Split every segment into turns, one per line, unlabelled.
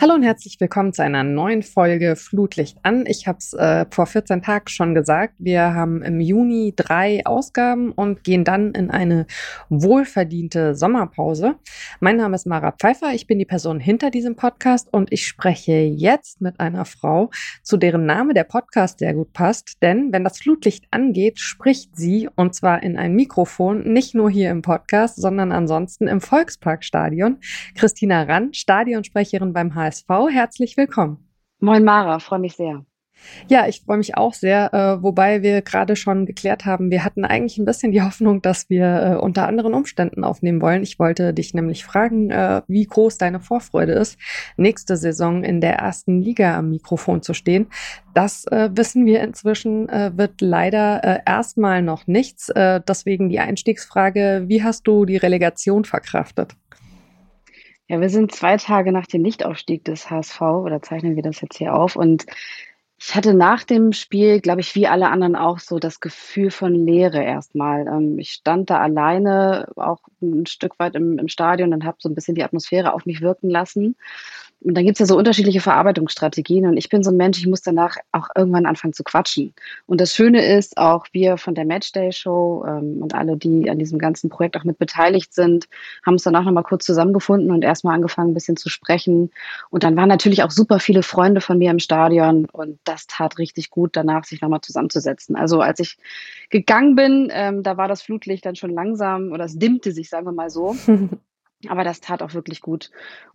Hallo und herzlich willkommen zu einer neuen Folge Flutlicht an. Ich habe es äh, vor 14 Tagen schon gesagt. Wir haben im Juni drei Ausgaben und gehen dann in eine wohlverdiente Sommerpause. Mein Name ist Mara Pfeiffer. Ich bin die Person hinter diesem Podcast und ich spreche jetzt mit einer Frau, zu deren Name der Podcast sehr gut passt. Denn wenn das Flutlicht angeht, spricht sie und zwar in ein Mikrofon, nicht nur hier im Podcast, sondern ansonsten im Volksparkstadion. Christina Rand, Stadionsprecherin beim HSV HSV. Herzlich willkommen.
Moin Mara, freue mich sehr.
Ja, ich freue mich auch sehr, äh, wobei wir gerade schon geklärt haben, wir hatten eigentlich ein bisschen die Hoffnung, dass wir äh, unter anderen Umständen aufnehmen wollen. Ich wollte dich nämlich fragen, äh, wie groß deine Vorfreude ist, nächste Saison in der ersten Liga am Mikrofon zu stehen. Das äh, wissen wir inzwischen, äh, wird leider äh, erstmal noch nichts. deswegen die Einstiegsfrage, wie hast du die Relegation verkraftet?
Ja, wir sind zwei Tage nach dem Nichtaufstieg des HSV oder zeichnen wir das jetzt hier auf und ich hatte nach dem Spiel, glaube ich, wie alle anderen auch so das Gefühl von Leere erstmal. Ähm, ich stand da alleine, auch ein Stück weit im, im Stadion und habe so ein bisschen die Atmosphäre auf mich wirken lassen. Und dann gibt's ja so unterschiedliche Verarbeitungsstrategien und ich bin so ein Mensch, ich muss danach auch irgendwann anfangen zu quatschen. Und das Schöne ist, auch wir von der Matchday Show ähm, und alle, die an diesem ganzen Projekt auch mit beteiligt sind, haben uns danach nochmal kurz zusammengefunden und erstmal angefangen, ein bisschen zu sprechen. Und dann waren natürlich auch super viele Freunde von mir im Stadion und das tat richtig gut, danach sich nochmal zusammenzusetzen. Also als ich gegangen bin, ähm, da war das Flutlicht dann schon langsam oder es dimmte sich, sagen wir mal so. Aber das tat auch wirklich gut,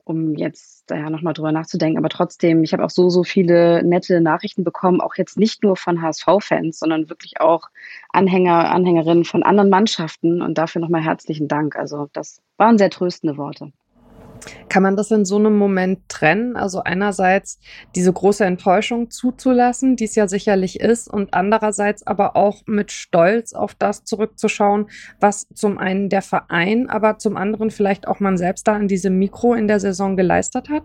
um jetzt da ja nochmal drüber nachzudenken. Aber trotzdem, ich habe auch so, so viele nette Nachrichten bekommen, auch jetzt nicht nur von HSV-Fans, sondern wirklich auch Anhänger, Anhängerinnen von anderen Mannschaften. Und dafür nochmal herzlichen Dank. Also das waren sehr tröstende Worte.
Kann man das in so einem Moment trennen? Also einerseits diese große Enttäuschung zuzulassen, die es ja sicherlich ist, und andererseits aber auch mit Stolz auf das zurückzuschauen, was zum einen der Verein, aber zum anderen vielleicht auch man selbst da in diesem Mikro in der Saison geleistet hat?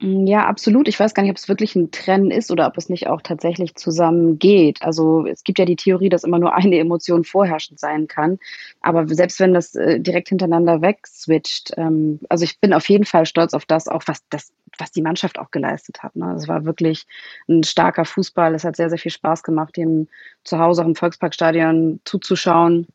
Mm, ja, absolut. Ich weiß gar nicht, ob es wirklich ein Trennen ist oder ob es nicht auch tatsächlich zusammen geht. Also es gibt ja die Theorie, dass immer nur eine Emotion vorherrschend sein kann. Aber selbst wenn das äh, direkt hintereinander wegswitcht, ähm, also ich bin auf jeden Fall stolz auf das, auch was das, was die Mannschaft auch geleistet hat. Ne? Es war wirklich ein starker Fußball. Es hat sehr, sehr viel Spaß gemacht, dem zu Hause auch im Volksparkstadion zuzuschauen.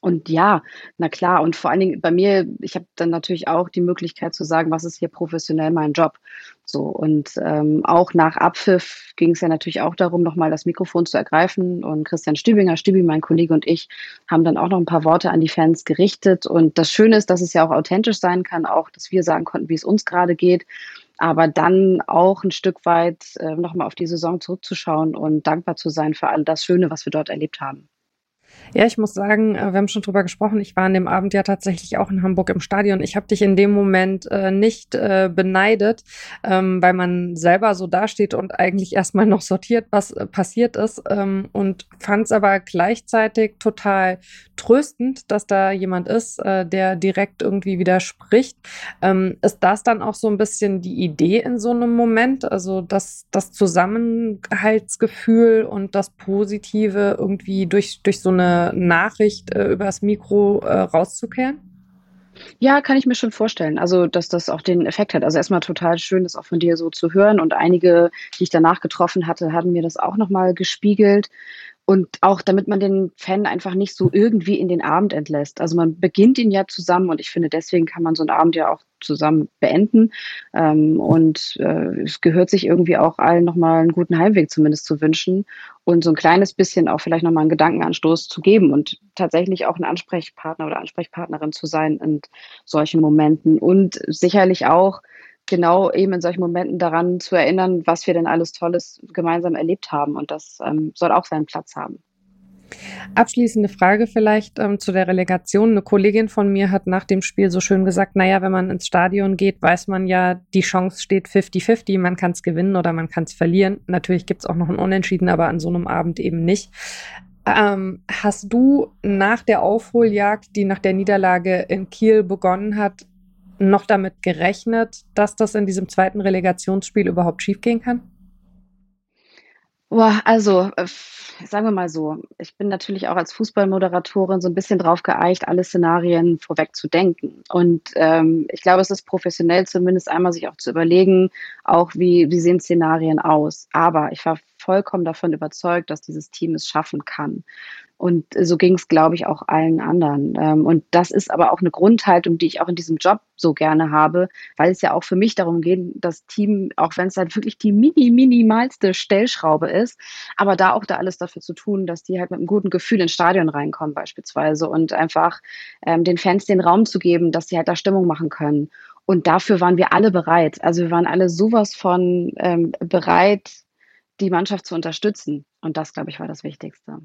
Und ja, na klar. Und vor allen Dingen bei mir, ich habe dann natürlich auch die Möglichkeit zu sagen, was ist hier professionell mein Job. So und ähm, auch nach Abpfiff ging es ja natürlich auch darum, nochmal das Mikrofon zu ergreifen. Und Christian Stübinger, Stübi, mein Kollege und ich haben dann auch noch ein paar Worte an die Fans gerichtet. Und das Schöne ist, dass es ja auch authentisch sein kann, auch, dass wir sagen konnten, wie es uns gerade geht aber dann auch ein Stück weit äh, nochmal auf die Saison zurückzuschauen und dankbar zu sein für all das Schöne, was wir dort erlebt haben.
Ja, ich muss sagen, äh, wir haben schon drüber gesprochen. Ich war an dem Abend ja tatsächlich auch in Hamburg im Stadion. Ich habe dich in dem Moment äh, nicht äh, beneidet, ähm, weil man selber so dasteht und eigentlich erstmal noch sortiert, was äh, passiert ist. Ähm, und fand es aber gleichzeitig total tröstend, dass da jemand ist, äh, der direkt irgendwie widerspricht. Ähm, ist das dann auch so ein bisschen die Idee in so einem Moment? Also dass das Zusammenhaltsgefühl und das Positive irgendwie durch, durch so eine Nachricht äh, übers Mikro äh, rauszukehren?
Ja, kann ich mir schon vorstellen. Also, dass das auch den Effekt hat. Also erstmal total schön, das auch von dir so zu hören. Und einige, die ich danach getroffen hatte, haben mir das auch nochmal gespiegelt. Und auch damit man den Fan einfach nicht so irgendwie in den Abend entlässt. Also man beginnt ihn ja zusammen und ich finde, deswegen kann man so einen Abend ja auch zusammen beenden. Ähm, und äh, es gehört sich irgendwie auch allen nochmal einen guten Heimweg zumindest zu wünschen und so ein kleines bisschen auch vielleicht nochmal einen Gedankenanstoß zu geben und tatsächlich auch ein Ansprechpartner oder Ansprechpartnerin zu sein in solchen Momenten. Und sicherlich auch genau eben in solchen Momenten daran zu erinnern, was wir denn alles Tolles gemeinsam erlebt haben. Und das ähm, soll auch seinen Platz haben.
Abschließende Frage vielleicht ähm, zu der Relegation. Eine Kollegin von mir hat nach dem Spiel so schön gesagt, naja, wenn man ins Stadion geht, weiß man ja, die Chance steht 50-50, man kann es gewinnen oder man kann es verlieren. Natürlich gibt es auch noch ein Unentschieden, aber an so einem Abend eben nicht. Ähm, hast du nach der Aufholjagd, die nach der Niederlage in Kiel begonnen hat, noch damit gerechnet, dass das in diesem zweiten Relegationsspiel überhaupt schiefgehen kann?
Boah, also, äh, sagen wir mal so, ich bin natürlich auch als Fußballmoderatorin so ein bisschen drauf geeicht, alle Szenarien vorweg zu denken. Und, ähm, ich glaube, es ist professionell zumindest einmal sich auch zu überlegen, auch wie wie sehen Szenarien aus. Aber ich war vollkommen davon überzeugt, dass dieses Team es schaffen kann. Und so ging es, glaube ich, auch allen anderen. Ähm, und das ist aber auch eine Grundhaltung, die ich auch in diesem Job so gerne habe, weil es ja auch für mich darum geht, das Team, auch wenn es halt wirklich die mini, minimalste Stellschraube ist, aber da auch da alles dafür zu tun, dass die halt mit einem guten Gefühl ins Stadion reinkommen beispielsweise und einfach ähm, den Fans den Raum zu geben, dass sie halt da Stimmung machen können. Und dafür waren wir alle bereit. Also wir waren alle sowas von ähm, bereit, die Mannschaft zu unterstützen. Und das, glaube ich, war das Wichtigste.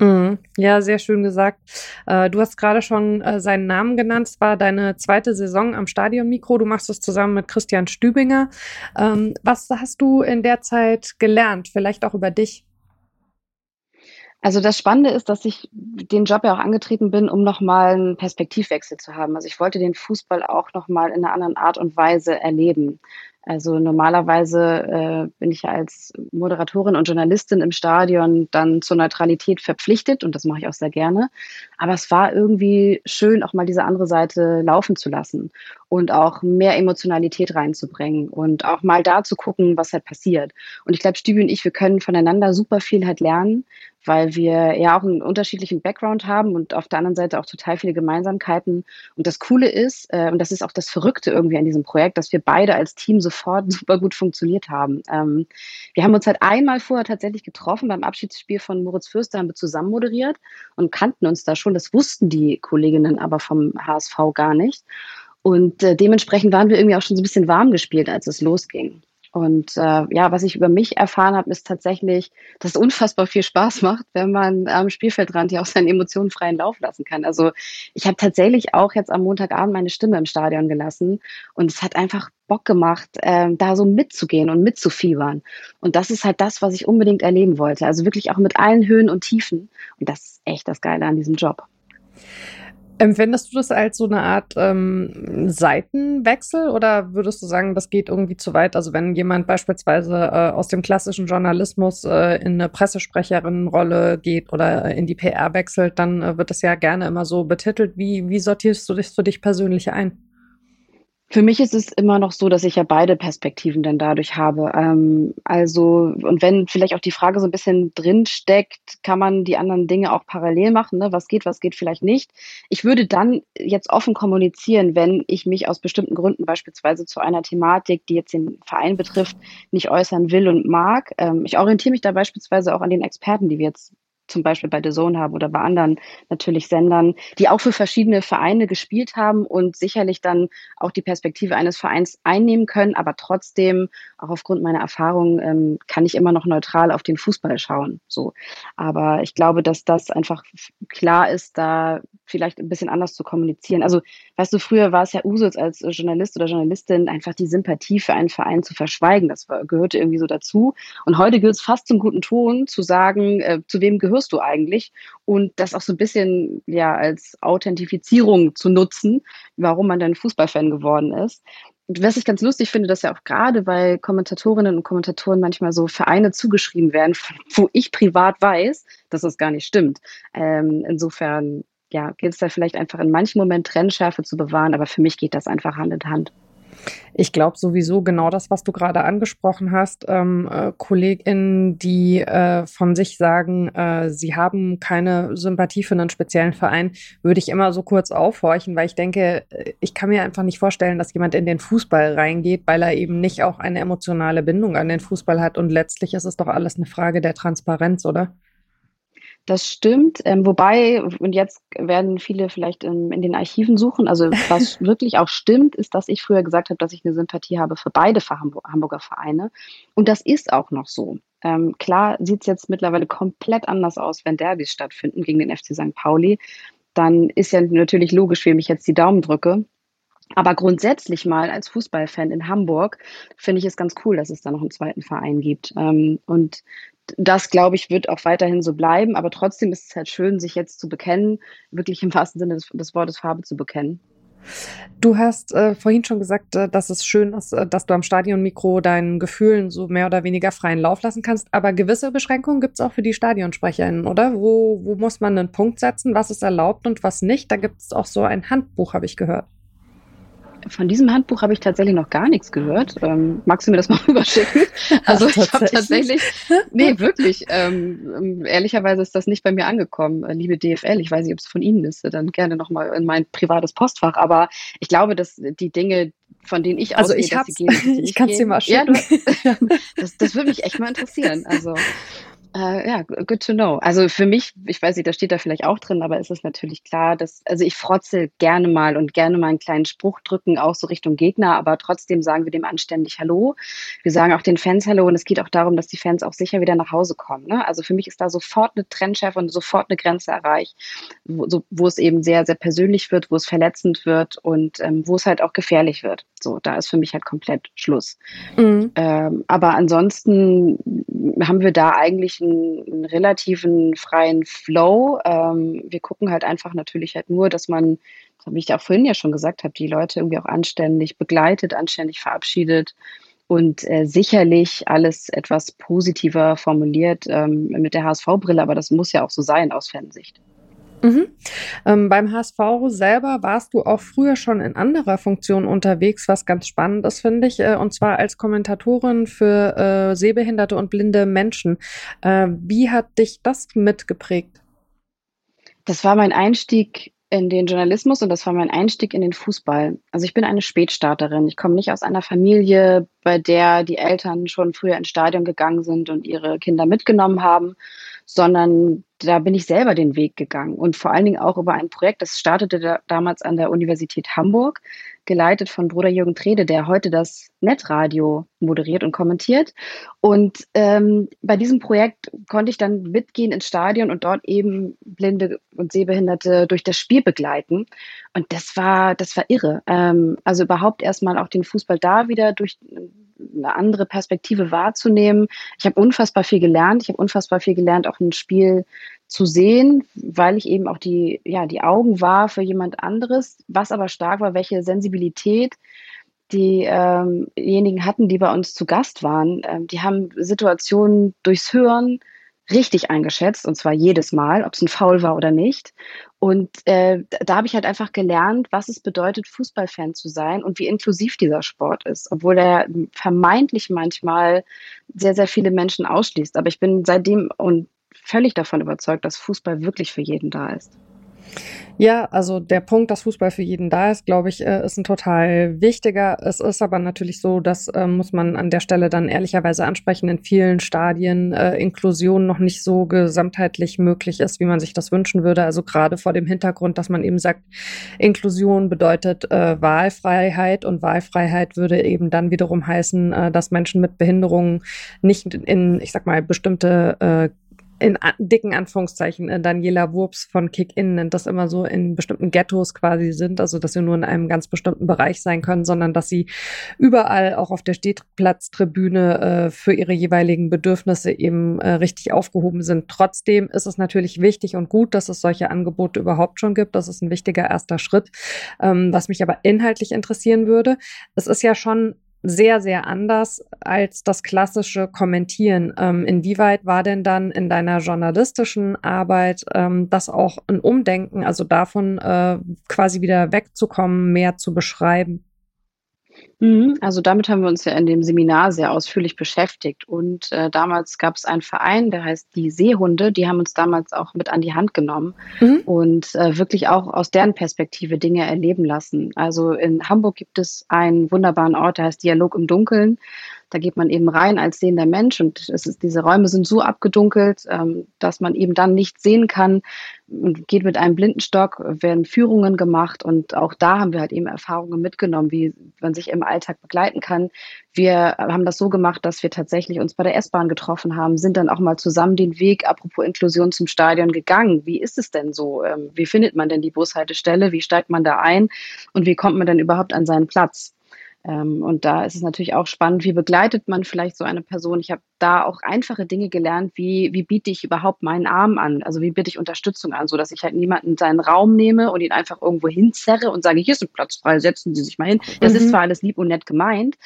Mhm. Ja, sehr schön gesagt. Äh, du hast gerade schon äh, seinen Namen genannt. Es war deine zweite Saison am Stadionmikro. Du machst es zusammen mit Christian Stübinger. Ähm, was hast du in der Zeit gelernt? Vielleicht auch über dich?
Also das Spannende ist, dass ich den Job ja auch angetreten bin, um nochmal einen Perspektivwechsel zu haben. Also ich wollte den Fußball auch nochmal in einer anderen Art und Weise erleben. Also normalerweise äh, bin ich ja als Moderatorin und Journalistin im Stadion dann zur Neutralität verpflichtet und das mache ich auch sehr gerne. Aber es war irgendwie schön, auch mal diese andere Seite laufen zu lassen und auch mehr Emotionalität reinzubringen und auch mal da zu gucken, was halt passiert. Und ich glaube, Stübi und ich, wir können voneinander super viel halt lernen, weil wir ja auch einen unterschiedlichen Background haben und auf der anderen Seite auch total viele Gemeinsamkeiten. Und das Coole ist, äh, und das ist auch das Verrückte irgendwie an diesem Projekt, dass wir beide als Team sofort super gut funktioniert haben. Ähm, wir haben uns halt einmal vorher tatsächlich getroffen beim Abschiedsspiel von Moritz Fürster, haben wir zusammen moderiert und kannten uns da schon. Das wussten die Kolleginnen aber vom HSV gar nicht. Und äh, dementsprechend waren wir irgendwie auch schon so ein bisschen warm gespielt, als es losging. Und äh, ja, was ich über mich erfahren habe, ist tatsächlich, dass es unfassbar viel Spaß macht, wenn man am Spielfeldrand ja auch seine Emotionen freien Lauf lassen kann. Also ich habe tatsächlich auch jetzt am Montagabend meine Stimme im Stadion gelassen und es hat einfach Bock gemacht, äh, da so mitzugehen und mitzufiebern. Und das ist halt das, was ich unbedingt erleben wollte. Also wirklich auch mit allen Höhen und Tiefen. Und das ist echt das Geile an diesem Job.
Empfindest du das als so eine Art ähm, Seitenwechsel oder würdest du sagen, das geht irgendwie zu weit? Also wenn jemand beispielsweise äh, aus dem klassischen Journalismus äh, in eine Pressesprecherinnenrolle geht oder in die PR wechselt, dann äh, wird das ja gerne immer so betitelt. Wie, wie sortierst du dich für dich persönlich ein?
Für mich ist es immer noch so, dass ich ja beide Perspektiven dann dadurch habe. Ähm, also, und wenn vielleicht auch die Frage so ein bisschen drin steckt, kann man die anderen Dinge auch parallel machen, ne? was geht, was geht vielleicht nicht. Ich würde dann jetzt offen kommunizieren, wenn ich mich aus bestimmten Gründen beispielsweise zu einer Thematik, die jetzt den Verein betrifft, nicht äußern will und mag. Ähm, ich orientiere mich da beispielsweise auch an den Experten, die wir jetzt zum Beispiel bei The Zone haben oder bei anderen natürlich Sendern, die auch für verschiedene Vereine gespielt haben und sicherlich dann auch die Perspektive eines Vereins einnehmen können, aber trotzdem, auch aufgrund meiner Erfahrung, ähm, kann ich immer noch neutral auf den Fußball schauen. So. Aber ich glaube, dass das einfach klar ist, da vielleicht ein bisschen anders zu kommunizieren. Also, weißt du, früher war es ja Usus als Journalist oder Journalistin einfach die Sympathie für einen Verein zu verschweigen. Das gehörte irgendwie so dazu. Und heute gilt es fast zum guten Ton zu sagen, äh, zu wem gehört hörst du eigentlich? Und das auch so ein bisschen ja als Authentifizierung zu nutzen, warum man dann Fußballfan geworden ist. Was ich ganz lustig finde, dass ja auch gerade bei Kommentatorinnen und Kommentatoren manchmal so Vereine zugeschrieben werden, wo ich privat weiß, dass das gar nicht stimmt. Ähm, insofern ja, gilt es da vielleicht einfach in manchen Momenten Trennschärfe zu bewahren, aber für mich geht das einfach Hand in Hand.
Ich glaube sowieso genau das, was du gerade angesprochen hast. Ähm, äh, KollegInnen, die äh, von sich sagen, äh, sie haben keine Sympathie für einen speziellen Verein, würde ich immer so kurz aufhorchen, weil ich denke, äh, ich kann mir einfach nicht vorstellen, dass jemand in den Fußball reingeht, weil er eben nicht auch eine emotionale Bindung an den Fußball hat. Und letztlich ist es doch alles eine Frage der Transparenz, oder?
Das stimmt. Ähm, wobei, und jetzt werden viele vielleicht in, in den Archiven suchen. Also was wirklich auch stimmt, ist, dass ich früher gesagt habe, dass ich eine Sympathie habe für beide Hamburger Vereine. Und das ist auch noch so. Ähm, klar sieht es jetzt mittlerweile komplett anders aus, wenn Derbys stattfinden gegen den FC St. Pauli. Dann ist ja natürlich logisch, wem ich jetzt die Daumen drücke. Aber grundsätzlich mal als Fußballfan in Hamburg finde ich es ganz cool, dass es da noch einen zweiten Verein gibt. Ähm, und das, glaube ich, wird auch weiterhin so bleiben. Aber trotzdem ist es halt schön, sich jetzt zu bekennen, wirklich im wahrsten Sinne des, des Wortes Farbe zu bekennen.
Du hast äh, vorhin schon gesagt, äh, dass es schön ist, äh, dass du am Stadionmikro deinen Gefühlen so mehr oder weniger freien Lauf lassen kannst. Aber gewisse Beschränkungen gibt es auch für die StadionsprecherInnen, oder? Wo, wo muss man einen Punkt setzen? Was ist erlaubt und was nicht? Da gibt es auch so ein Handbuch, habe ich gehört.
Von diesem Handbuch habe ich tatsächlich noch gar nichts gehört. Ähm, magst du mir das mal rüberschicken? Also Ach, ich habe tatsächlich, nee, wirklich, ähm, ähm, ehrlicherweise ist das nicht bei mir angekommen. Äh, liebe DFL, ich weiß nicht, ob es von Ihnen ist, dann gerne nochmal in mein privates Postfach. Aber ich glaube, dass die Dinge, von denen ich
also ausgehe, ich dass sie gehen,
ich kann es dir mal schicken. Ja, das, das würde mich echt mal interessieren. Also äh, ja, good to know. Also für mich, ich weiß nicht, da steht da vielleicht auch drin, aber es ist natürlich klar, dass, also ich frotze gerne mal und gerne mal einen kleinen Spruch drücken, auch so Richtung Gegner, aber trotzdem sagen wir dem anständig Hallo. Wir sagen auch den Fans Hallo und es geht auch darum, dass die Fans auch sicher wieder nach Hause kommen. Ne? Also für mich ist da sofort eine Trennschärfe und sofort eine Grenze erreicht, wo, so, wo es eben sehr, sehr persönlich wird, wo es verletzend wird und ähm, wo es halt auch gefährlich wird. So, da ist für mich halt komplett Schluss. Mhm. Ähm, aber ansonsten haben wir da eigentlich einen, einen relativen freien Flow. Ähm, wir gucken halt einfach natürlich halt nur, dass man, wie ich auch vorhin ja schon gesagt habe, die Leute irgendwie auch anständig begleitet, anständig verabschiedet und äh, sicherlich alles etwas positiver formuliert ähm, mit der HSV-Brille, aber das muss ja auch so sein aus Fansicht.
Mhm. Ähm, beim HSV selber warst du auch früher schon in anderer Funktion unterwegs, was ganz spannend ist, finde ich, äh, und zwar als Kommentatorin für äh, sehbehinderte und blinde Menschen. Äh, wie hat dich das mitgeprägt?
Das war mein Einstieg in den Journalismus und das war mein Einstieg in den Fußball. Also ich bin eine Spätstarterin. Ich komme nicht aus einer Familie, bei der die Eltern schon früher ins Stadion gegangen sind und ihre Kinder mitgenommen haben, sondern da bin ich selber den Weg gegangen und vor allen Dingen auch über ein Projekt, das startete da, damals an der Universität Hamburg, geleitet von Bruder Jürgen Trede, der heute das Netradio moderiert und kommentiert. Und ähm, bei diesem Projekt konnte ich dann mitgehen ins Stadion und dort eben Blinde und Sehbehinderte durch das Spiel begleiten. Und das war, das war irre. Ähm, also überhaupt erstmal auch den Fußball da wieder durch eine andere Perspektive wahrzunehmen. Ich habe unfassbar viel gelernt. Ich habe unfassbar viel gelernt, auch ein Spiel zu sehen, weil ich eben auch die, ja, die Augen war für jemand anderes. Was aber stark war, welche Sensibilität diejenigen ähm hatten, die bei uns zu Gast waren. Ähm, die haben Situationen durchs Hören richtig eingeschätzt und zwar jedes Mal, ob es ein Foul war oder nicht. Und äh, da habe ich halt einfach gelernt, was es bedeutet, Fußballfan zu sein und wie inklusiv dieser Sport ist, obwohl er vermeintlich manchmal sehr, sehr viele Menschen ausschließt. Aber ich bin seitdem und völlig davon überzeugt, dass Fußball wirklich für jeden da ist.
Ja, also der Punkt, dass Fußball für jeden da ist, glaube ich, äh, ist ein total wichtiger. Es ist aber natürlich so, das äh, muss man an der Stelle dann ehrlicherweise ansprechen, in vielen Stadien äh, Inklusion noch nicht so gesamtheitlich möglich ist, wie man sich das wünschen würde. Also gerade vor dem Hintergrund, dass man eben sagt, Inklusion bedeutet Wahlfreiheit und Wahlfreiheit würde eben dann wiederum heißen, dass Menschen mit Behinderungen nicht in, ich sag mal, bestimmte in dicken Anführungszeichen, äh, Daniela Wurps von Kick-In nennt das immer so, in bestimmten Ghettos quasi sind, also dass sie nur in einem ganz bestimmten Bereich sein können, sondern dass sie überall auch auf der Stehplatztribüne äh, für ihre jeweiligen Bedürfnisse eben äh, richtig aufgehoben sind. Trotzdem ist es natürlich wichtig und gut, dass es solche Angebote überhaupt schon gibt. Das ist ein wichtiger erster Schritt. Ähm, was mich aber inhaltlich interessieren würde, es ist ja schon sehr, sehr anders als das klassische Kommentieren. Ähm, inwieweit war denn dann in deiner journalistischen Arbeit ähm, das auch ein Umdenken, also davon äh, quasi wieder wegzukommen, mehr zu beschreiben?
Mhm. Also damit haben wir uns ja in dem Seminar sehr ausführlich beschäftigt. Und äh, damals gab es einen Verein, der heißt die Seehunde. Die haben uns damals auch mit an die Hand genommen mhm. und äh, wirklich auch aus deren Perspektive Dinge erleben lassen. Also in Hamburg gibt es einen wunderbaren Ort, der heißt Dialog im Dunkeln. Da geht man eben rein als sehender Mensch und es ist, diese Räume sind so abgedunkelt, ähm, dass man eben dann nicht sehen kann geht mit einem Blindenstock, werden Führungen gemacht und auch da haben wir halt eben Erfahrungen mitgenommen, wie man sich im Alltag begleiten kann. Wir haben das so gemacht, dass wir tatsächlich uns bei der S-Bahn getroffen haben, sind dann auch mal zusammen den Weg, apropos Inklusion, zum Stadion gegangen. Wie ist es denn so? Ähm, wie findet man denn die Bushaltestelle? Wie steigt man da ein? Und wie kommt man denn überhaupt an seinen Platz? Ähm, und da ist es natürlich auch spannend, wie begleitet man vielleicht so eine Person. Ich habe da auch einfache Dinge gelernt, wie, wie biete ich überhaupt meinen Arm an? Also wie biete ich Unterstützung an, so dass ich halt niemanden seinen Raum nehme und ihn einfach irgendwo hinzerre und sage, hier ist ein Platz frei, setzen Sie sich mal hin. Das mhm. ist zwar alles lieb und nett gemeint,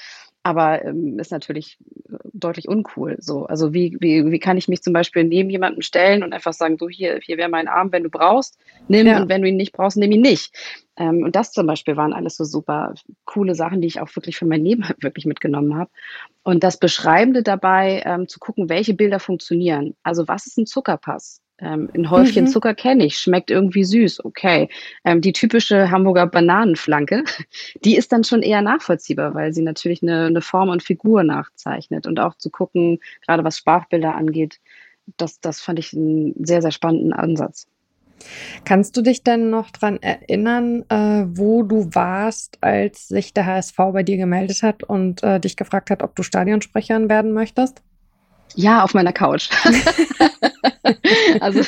aber ähm, ist natürlich äh, deutlich uncool. So, also wie, wie, wie kann ich mich zum Beispiel neben jemanden stellen und einfach sagen, du hier, hier wäre mein Arm, wenn du brauchst, nimm ja. und wenn du ihn nicht brauchst, nimm ihn nicht. Ähm, und das zum Beispiel waren alles so super coole Sachen, die ich auch wirklich für mein Leben wirklich mitgenommen habe. Und das Beschreibende dabei, ähm, zu gucken, welche Bilder funktionieren. Also was ist ein Zuckerpass? Ähm, ein Häufchen mhm. Zucker kenne ich, schmeckt irgendwie süß, okay. Ähm, die typische Hamburger Bananenflanke, die ist dann schon eher nachvollziehbar, weil sie natürlich eine, eine Form und Figur nachzeichnet. Und auch zu gucken, gerade was Sprachbilder angeht, das, das fand ich einen sehr, sehr spannenden Ansatz.
Kannst du dich denn noch daran erinnern, äh, wo du warst, als sich der HSV bei dir gemeldet hat und äh, dich gefragt hat, ob du Stadionsprecherin werden möchtest?
Ja, auf meiner Couch. also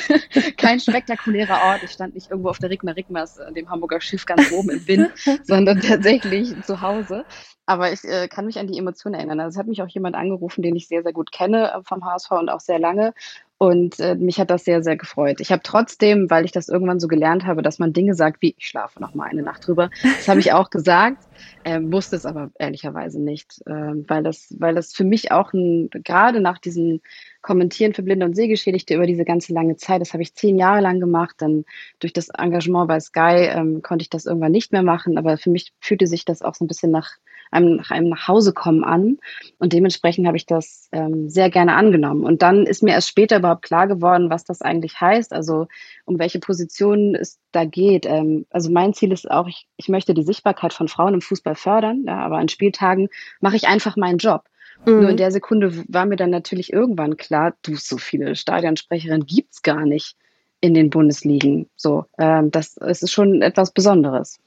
kein spektakulärer Ort. Ich stand nicht irgendwo auf der Rigma Rigmas, äh, dem Hamburger Schiff ganz oben im Wind, sondern tatsächlich zu Hause. Aber ich äh, kann mich an die Emotionen erinnern. Also es hat mich auch jemand angerufen, den ich sehr, sehr gut kenne äh, vom HSV und auch sehr lange. Und äh, mich hat das sehr, sehr gefreut. Ich habe trotzdem, weil ich das irgendwann so gelernt habe, dass man Dinge sagt wie, ich schlafe noch mal eine Nacht drüber. Das habe ich auch gesagt, äh, wusste es aber ehrlicherweise nicht, äh, weil, das, weil das für mich auch ein, gerade nach diesen Kommentieren für Blinde und Sehgeschädigte über diese ganze lange Zeit, das habe ich zehn Jahre lang gemacht. Dann durch das Engagement bei Sky ähm, konnte ich das irgendwann nicht mehr machen. Aber für mich fühlte sich das auch so ein bisschen nach einem, nach einem Nachhausekommen an. Und dementsprechend habe ich das ähm, sehr gerne angenommen. Und dann ist mir erst später überhaupt klar geworden, was das eigentlich heißt, also um welche Positionen es da geht. Ähm, also mein Ziel ist auch, ich, ich möchte die Sichtbarkeit von Frauen im Fußball fördern, ja, aber an Spieltagen mache ich einfach meinen Job. Mhm. Nur in der Sekunde war mir dann natürlich irgendwann klar, du, so viele Stadionsprecherinnen gibt's gar nicht in den Bundesligen. So, ähm, das, das ist schon etwas Besonderes.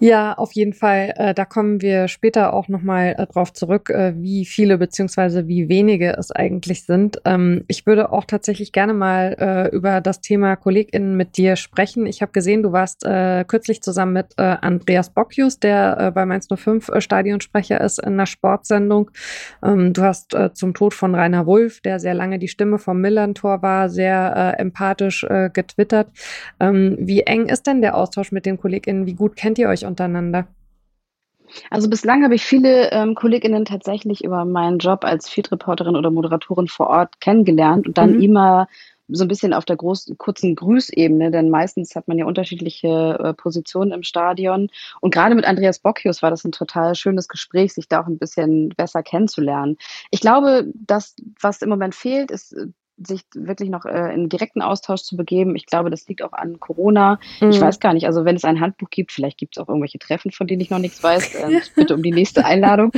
Ja, auf jeden Fall. Äh, da kommen wir später auch nochmal äh, drauf zurück, äh, wie viele beziehungsweise wie wenige es eigentlich sind. Ähm, ich würde auch tatsächlich gerne mal über das Thema KollegInnen mit dir sprechen. Ich habe gesehen, du warst kürzlich zusammen mit Andreas Bockius, der bei Mainz 05 äh, Stadionsprecher ist in einer Sportsendung. Ähm, du hast zum Tod von Rainer Wulff, der sehr lange die Stimme vom Millantor war, sehr empathisch getwittert. Ähm, wie eng ist denn der Austausch mit den KollegInnen? Wie gut kennt ihr euch untereinander?
Also bislang habe ich viele ähm, Kolleginnen tatsächlich über meinen Job als Field-Reporterin oder Moderatorin vor Ort kennengelernt und dann mhm. immer so ein bisschen auf der großen, kurzen Grüßebene, denn meistens hat man ja unterschiedliche äh, Positionen im Stadion. Und gerade mit Andreas Bocchius war das ein total schönes Gespräch, sich da auch ein bisschen besser kennenzulernen. Ich glaube, das, was im Moment fehlt, ist sich wirklich noch äh, in direkten Austausch zu begeben. Ich glaube, das liegt auch an Corona. Mhm. Ich weiß gar nicht, also wenn es ein Handbuch gibt, vielleicht gibt es auch irgendwelche Treffen, von denen ich noch nichts weiß. Äh, bitte um die nächste Einladung.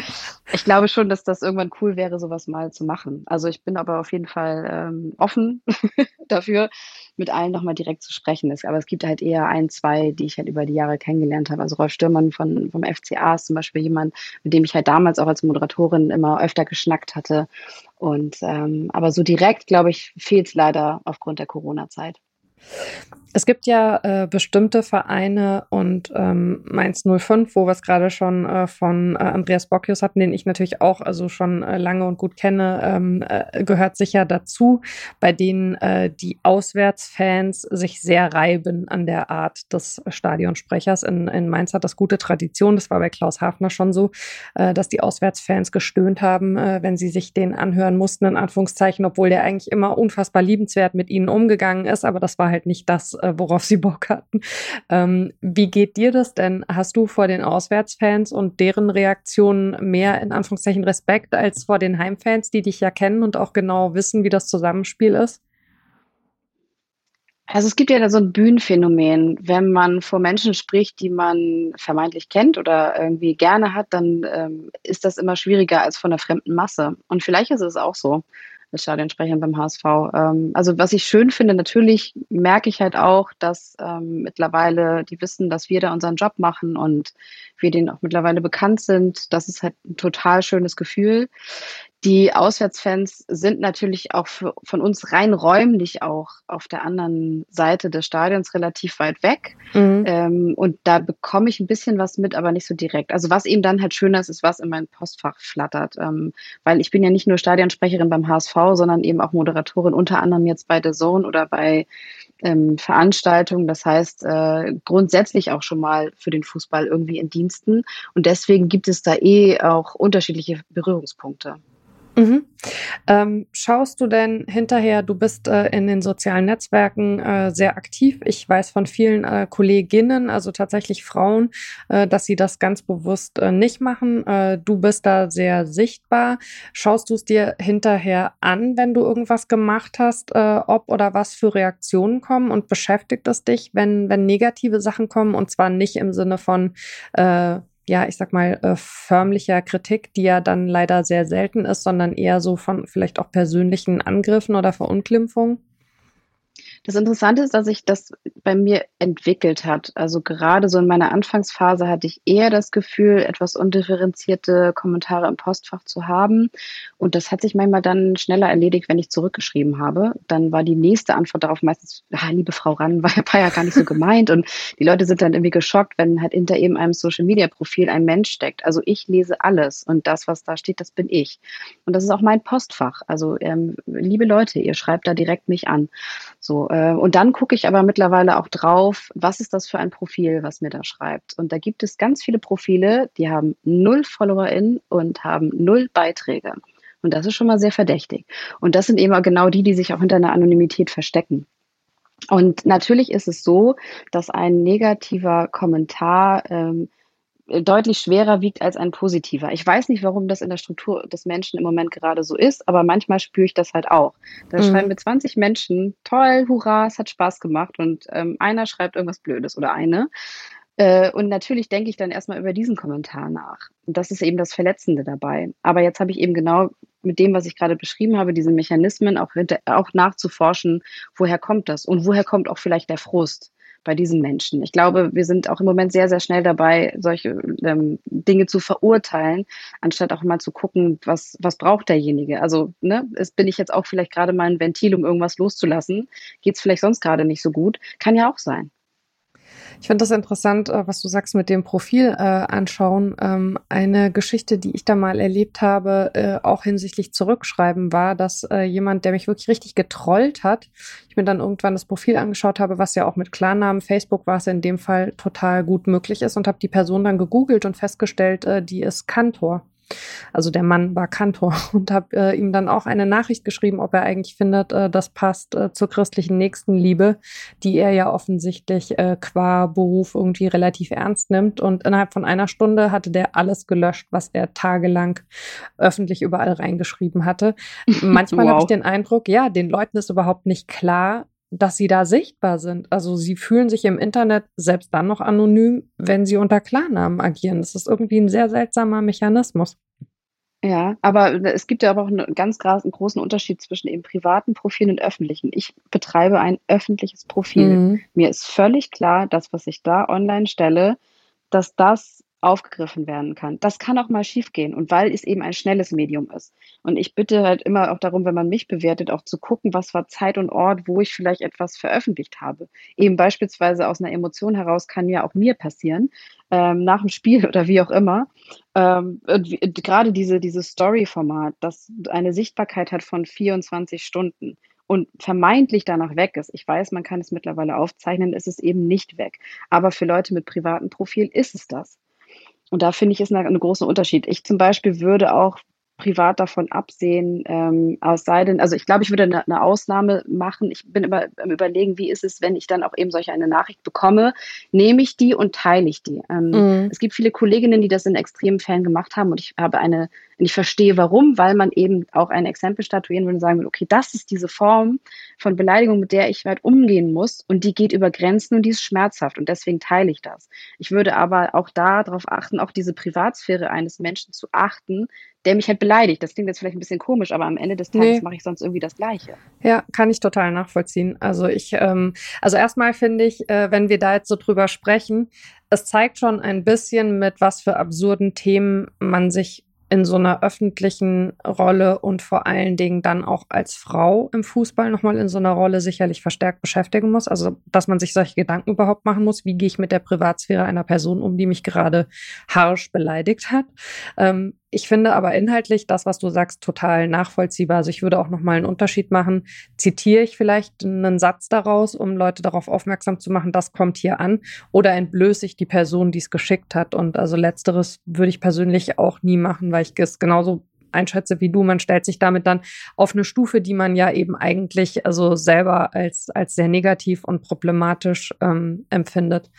Ich glaube schon, dass das irgendwann cool wäre, sowas mal zu machen. Also ich bin aber auf jeden Fall ähm, offen dafür, mit allen nochmal direkt zu sprechen. Aber es gibt halt eher ein, zwei, die ich halt über die Jahre kennengelernt habe. Also Rolf Stürmann von, vom FCA ist zum Beispiel jemand, mit dem ich halt damals auch als Moderatorin immer öfter geschnackt hatte. Und ähm, aber so direkt, glaube ich, fehlt es leider aufgrund der Corona-Zeit.
Es gibt ja äh, bestimmte Vereine und ähm, Mainz 05, wo wir es gerade schon äh, von äh, Andreas Bockius hatten, den ich natürlich auch also schon äh, lange und gut kenne, ähm, äh, gehört sicher dazu, bei denen äh, die Auswärtsfans sich sehr reiben an der Art des Stadionsprechers. In, in Mainz hat das gute Tradition, das war bei Klaus Hafner schon so, dass die Auswärtsfans gestöhnt haben, wenn sie sich den anhören mussten, in Anführungszeichen, obwohl der eigentlich immer unfassbar liebenswert mit ihnen umgegangen ist, aber das war halt nicht das, worauf sie Bock hatten. Ähm, wie geht dir das denn? Hast du vor den Auswärtsfans und deren Reaktionen mehr in Anführungszeichen Respekt als vor den Heimfans, die dich ja kennen und auch genau wissen, wie das Zusammenspiel ist?
Also es gibt ja da so ein Bühnenphänomen. Wenn man vor Menschen spricht, die man vermeintlich kennt oder irgendwie gerne hat, dann ähm, ist das immer schwieriger als von einer fremden Masse. Und vielleicht ist es auch so als Stadionsprecherin beim HSV. Ähm, also was ich schön finde, natürlich merke ich halt auch, dass ähm, mittlerweile die wissen, dass wir da unseren Job machen und wir denen auch mittlerweile bekannt sind. Das ist halt ein total schönes Gefühl. Die Auswärtsfans sind natürlich auch für, von uns rein räumlich auch auf der anderen Seite des Stadions relativ weit weg. Mhm. Ähm, und da bekomme ich ein bisschen was mit, aber nicht so direkt. Also was eben dann halt schöner ist, ist, was in mein Postfach flattert. Ähm, weil ich bin ja nicht nur Stadionsprecherin beim HSV, sondern eben auch Moderatorin, unter anderem jetzt bei The Zone oder bei ähm, Veranstaltungen. Das heißt, äh, grundsätzlich auch schon mal für den Fußball irgendwie in Diensten. Und deswegen gibt es da eh auch unterschiedliche Berührungspunkte.
Mhm. Ähm, schaust du denn hinterher, du bist äh, in den sozialen Netzwerken äh, sehr aktiv. Ich weiß von vielen äh, Kolleginnen, also tatsächlich Frauen, äh, dass sie das ganz bewusst äh, nicht machen. Äh, du bist da sehr sichtbar. Schaust du es dir hinterher an, wenn du irgendwas gemacht hast, ob oder was für Reaktionen kommen und beschäftigt es dich, wenn, wenn negative Sachen kommen und zwar nicht im Sinne von ja, ich sag mal, äh, förmlicher Kritik, die ja dann leider sehr selten ist, sondern eher so von vielleicht auch persönlichen Angriffen oder Verunglimpfungen?
Das Interessante ist, dass sich das bei mir entwickelt hat. Also gerade so in meiner Anfangsphase hatte ich eher das Gefühl, etwas undifferenzierte Kommentare im Postfach zu haben. Und das hat sich manchmal dann schneller erledigt, wenn ich zurückgeschrieben habe. Dann war die nächste Antwort darauf meistens, ah, liebe Frau Ran, war, ja gar nicht so gemeint. Und die Leute sind dann irgendwie geschockt, wenn halt hinter eben einem Social-Media-Profil ein Mensch steckt. Also ich lese alles und das, was da steht, das bin ich. Und das ist auch mein Postfach. Also ähm, liebe Leute, ihr schreibt da direkt mich an. So, und dann gucke ich aber mittlerweile auch drauf, was ist das für ein Profil, was mir da schreibt. Und da gibt es ganz viele Profile, die haben null FollowerInnen und haben null Beiträge. Und das ist schon mal sehr verdächtig. Und das sind eben genau die, die sich auch hinter einer Anonymität verstecken. Und natürlich ist es so, dass ein negativer Kommentar ähm, deutlich schwerer wiegt als ein positiver. Ich weiß nicht, warum das in der Struktur des Menschen im Moment gerade so ist, aber manchmal spüre ich das halt auch. Da mhm. schreiben mir 20 Menschen, toll, hurra, es hat Spaß gemacht und ähm, einer schreibt irgendwas Blödes oder eine. Äh, und natürlich denke ich dann erstmal über diesen Kommentar nach. Und das ist eben das Verletzende dabei. Aber jetzt habe ich eben genau mit dem, was ich gerade beschrieben habe, diese Mechanismen auch, auch nachzuforschen, woher kommt das und woher kommt auch vielleicht der Frust bei diesen Menschen. Ich glaube, wir sind auch im Moment sehr, sehr schnell dabei, solche ähm, Dinge zu verurteilen, anstatt auch mal zu gucken, was, was braucht derjenige. Also ne, es bin ich jetzt auch vielleicht gerade mal ein Ventil, um irgendwas loszulassen. Geht es vielleicht sonst gerade nicht so gut? Kann ja auch sein.
Ich finde das interessant, äh, was du sagst mit dem Profil äh, anschauen. Ähm, eine Geschichte, die ich da mal erlebt habe, äh, auch hinsichtlich Zurückschreiben, war, dass äh, jemand, der mich wirklich richtig getrollt hat, ich mir dann irgendwann das Profil angeschaut habe, was ja auch mit Klarnamen Facebook war es in dem Fall total gut möglich ist und habe die Person dann gegoogelt und festgestellt, äh, die ist Kantor. Also der Mann war Kantor und habe äh, ihm dann auch eine Nachricht geschrieben, ob er eigentlich findet, äh, das passt äh, zur christlichen Nächstenliebe, die er ja offensichtlich äh, qua Beruf irgendwie relativ ernst nimmt. Und innerhalb von einer Stunde hatte der alles gelöscht, was er tagelang öffentlich überall reingeschrieben hatte. Manchmal wow. habe ich den Eindruck, ja, den Leuten ist überhaupt nicht klar, dass sie da sichtbar sind. Also sie fühlen sich im Internet selbst dann noch anonym, wenn sie unter Klarnamen agieren. Das ist irgendwie ein sehr seltsamer Mechanismus.
Ja, aber es gibt ja aber auch einen ganz großen Unterschied zwischen eben privaten Profilen und öffentlichen. Ich betreibe ein öffentliches Profil. Mhm. Mir ist völlig klar, dass was ich da online stelle, dass das aufgegriffen werden kann. Das kann auch mal schiefgehen und weil es eben ein schnelles Medium ist. Und ich bitte halt immer auch darum, wenn man mich bewertet, auch zu gucken, was war Zeit und Ort, wo ich vielleicht etwas veröffentlicht habe. Eben beispielsweise aus einer Emotion heraus kann ja auch mir passieren, ähm, nach dem Spiel oder wie auch immer. Ähm, gerade diese, dieses Story-Format, das eine Sichtbarkeit hat von 24 Stunden und vermeintlich danach weg ist. Ich weiß, man kann es mittlerweile aufzeichnen, ist es eben nicht weg. Aber für Leute mit privatem Profil ist es das. Und da finde ich, ist ein, ein großer Unterschied. Ich zum Beispiel würde auch privat davon absehen, ähm, aus sei denn, also ich glaube, ich würde eine, eine, Ausnahme machen. Ich bin immer am überlegen, wie ist es, wenn ich dann auch eben solch eine Nachricht bekomme, nehme ich die und teile ich die. Ähm, mhm. Es gibt viele Kolleginnen, die das in extremen Fällen gemacht haben und ich habe eine, ich verstehe warum, weil man eben auch ein Exempel statuieren würde und sagen will, okay, das ist diese Form von Beleidigung, mit der ich weit umgehen muss und die geht über Grenzen und die ist schmerzhaft und deswegen teile ich das. Ich würde aber auch da darauf achten, auch diese Privatsphäre eines Menschen zu achten, der mich halt beleidigt. Das klingt jetzt vielleicht ein bisschen komisch, aber am Ende des Tages nee. mache ich sonst irgendwie das Gleiche.
Ja, kann ich total nachvollziehen. Also ich, ähm, also erstmal finde ich, äh, wenn wir da jetzt so drüber sprechen, es zeigt schon ein bisschen, mit was für absurden Themen man sich in so einer öffentlichen Rolle und vor allen Dingen dann auch als Frau im Fußball nochmal in so einer Rolle sicherlich verstärkt beschäftigen muss. Also, dass man sich solche Gedanken überhaupt machen muss, wie gehe ich mit der Privatsphäre einer Person um, die mich gerade harsch beleidigt hat. Ähm, ich finde aber inhaltlich das, was du sagst, total nachvollziehbar. Also ich würde auch nochmal einen Unterschied machen. Zitiere ich vielleicht einen Satz daraus, um Leute darauf aufmerksam zu machen, das kommt hier an, oder entblöße ich die Person, die es geschickt hat. Und also letzteres würde ich persönlich auch nie machen, weil ich es genauso einschätze wie du. Man stellt sich damit dann auf eine Stufe, die man ja eben eigentlich also selber als, als sehr negativ und problematisch ähm, empfindet.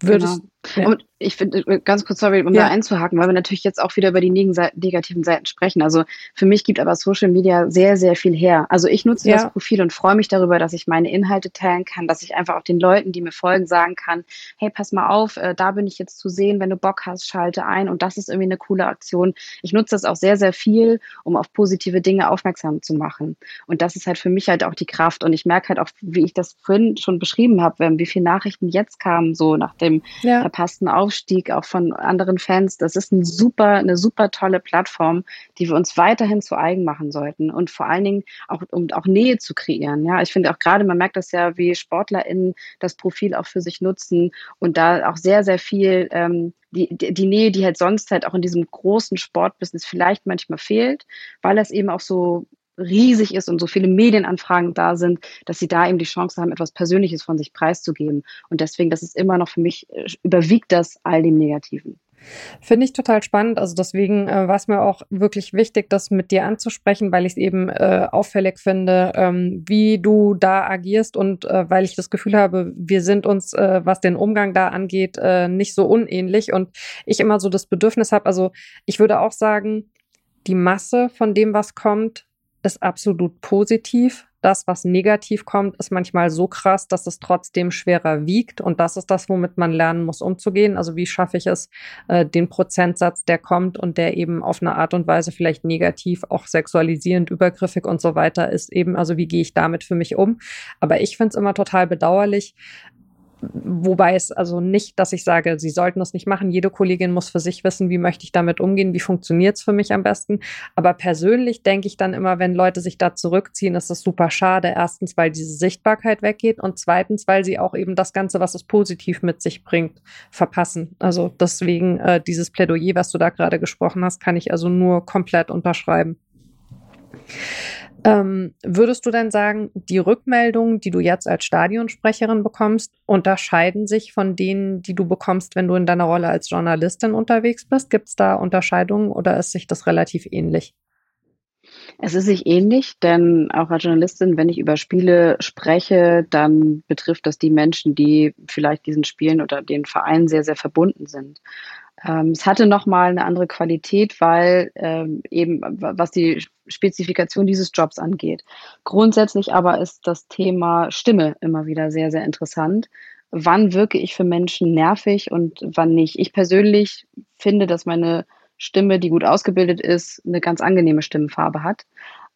Würdest, genau. Ja. Und ich finde, äh, ganz kurz, sorry, um ja. da einzuhaken, weil wir natürlich jetzt auch wieder über die negativen Seiten sprechen. Also für mich gibt aber Social Media sehr, sehr viel her. Also ich nutze ja. das Profil und freue mich darüber, dass ich meine Inhalte teilen kann, dass ich einfach auch den Leuten, die mir folgen, sagen kann, hey, pass mal auf, äh, da bin ich jetzt zu sehen, wenn du Bock hast, schalte ein und das ist irgendwie eine coole Aktion. Ich nutze das auch sehr, sehr viel, um auf positive Dinge aufmerksam zu machen. Und das ist halt für mich halt auch die Kraft. Und ich merke halt auch, wie ich das vorhin schon beschrieben habe, wie viele Nachrichten jetzt kamen, so nach dem. Verpassten Aufstieg auch von anderen Fans. Das ist ein super, eine super tolle Plattform, die wir uns weiterhin zu eigen machen sollten und vor allen Dingen auch, um auch Nähe zu kreieren. Ja, ich finde auch gerade, man merkt das ja, wie SportlerInnen das Profil auch für sich nutzen und da auch sehr, sehr viel, ähm, die, die Nähe, die halt sonst halt auch in diesem großen Sportbusiness vielleicht manchmal fehlt, weil es eben auch so riesig ist und so viele Medienanfragen da sind, dass sie da eben die Chance haben, etwas Persönliches von sich preiszugeben. Und deswegen, das ist immer noch für mich, äh, überwiegt das all dem Negativen.
Finde ich total spannend. Also deswegen äh, war es mir auch wirklich wichtig, das mit dir anzusprechen, weil ich es eben äh, auffällig finde, ähm, wie du da agierst und äh, weil ich das Gefühl habe, wir sind uns, äh, was den Umgang da angeht, äh, nicht so unähnlich und ich immer so das Bedürfnis habe. Also ich würde auch sagen, die Masse von dem, was kommt, ist absolut positiv. Das, was negativ kommt, ist manchmal so krass, dass es trotzdem schwerer wiegt. Und das ist das, womit man lernen muss, umzugehen. Also wie schaffe ich es, äh, den Prozentsatz, der kommt und der eben auf eine Art und Weise vielleicht negativ, auch sexualisierend, übergriffig und so weiter ist, eben, also wie gehe ich damit für mich um? Aber ich finde es immer total bedauerlich, Wobei es also nicht, dass ich sage, sie sollten das nicht machen. Jede Kollegin muss für sich wissen, wie möchte ich damit umgehen, wie funktioniert es für mich am besten. Aber persönlich denke ich dann immer, wenn Leute sich da zurückziehen, ist das super schade. Erstens, weil diese Sichtbarkeit weggeht und zweitens, weil sie auch eben das Ganze, was es positiv mit sich bringt, verpassen. Also deswegen äh, dieses Plädoyer, was du da gerade gesprochen hast, kann ich also nur komplett unterschreiben. Ähm, würdest du denn sagen, die Rückmeldungen, die du jetzt als Stadionsprecherin bekommst, unterscheiden sich von denen, die du bekommst, wenn du in deiner Rolle als Journalistin unterwegs bist? Gibt es da Unterscheidungen oder ist sich das relativ ähnlich?
Es ist sich ähnlich, denn auch als Journalistin, wenn ich über Spiele spreche, dann betrifft das die Menschen, die vielleicht diesen Spielen oder den Vereinen sehr, sehr verbunden sind. Ähm, es hatte nochmal eine andere Qualität, weil ähm, eben was die Spezifikation dieses Jobs angeht. Grundsätzlich aber ist das Thema Stimme immer wieder sehr, sehr interessant. Wann wirke ich für Menschen nervig und wann nicht? Ich persönlich finde, dass meine Stimme, die gut ausgebildet ist, eine ganz angenehme Stimmfarbe hat.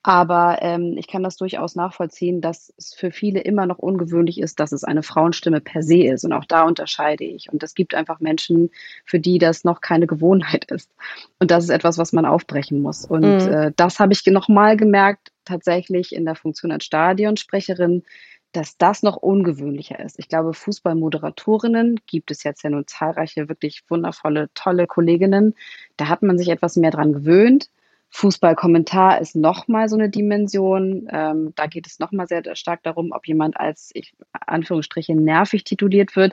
Aber ähm, ich kann das durchaus nachvollziehen, dass es für viele immer noch ungewöhnlich ist, dass es eine Frauenstimme per se ist. Und auch da unterscheide ich. Und es gibt einfach Menschen, für die das noch keine Gewohnheit ist. Und das ist etwas, was man aufbrechen muss. Und mhm. äh, das habe ich nochmal gemerkt, tatsächlich in der Funktion als Stadionsprecherin, dass das noch ungewöhnlicher ist. Ich glaube, Fußballmoderatorinnen gibt es jetzt ja nun zahlreiche wirklich wundervolle, tolle Kolleginnen. Da hat man sich etwas mehr dran gewöhnt. Fußballkommentar ist nochmal so eine Dimension. Ähm, da geht es nochmal sehr stark darum, ob jemand als, ich, Anführungsstriche, nervig tituliert wird.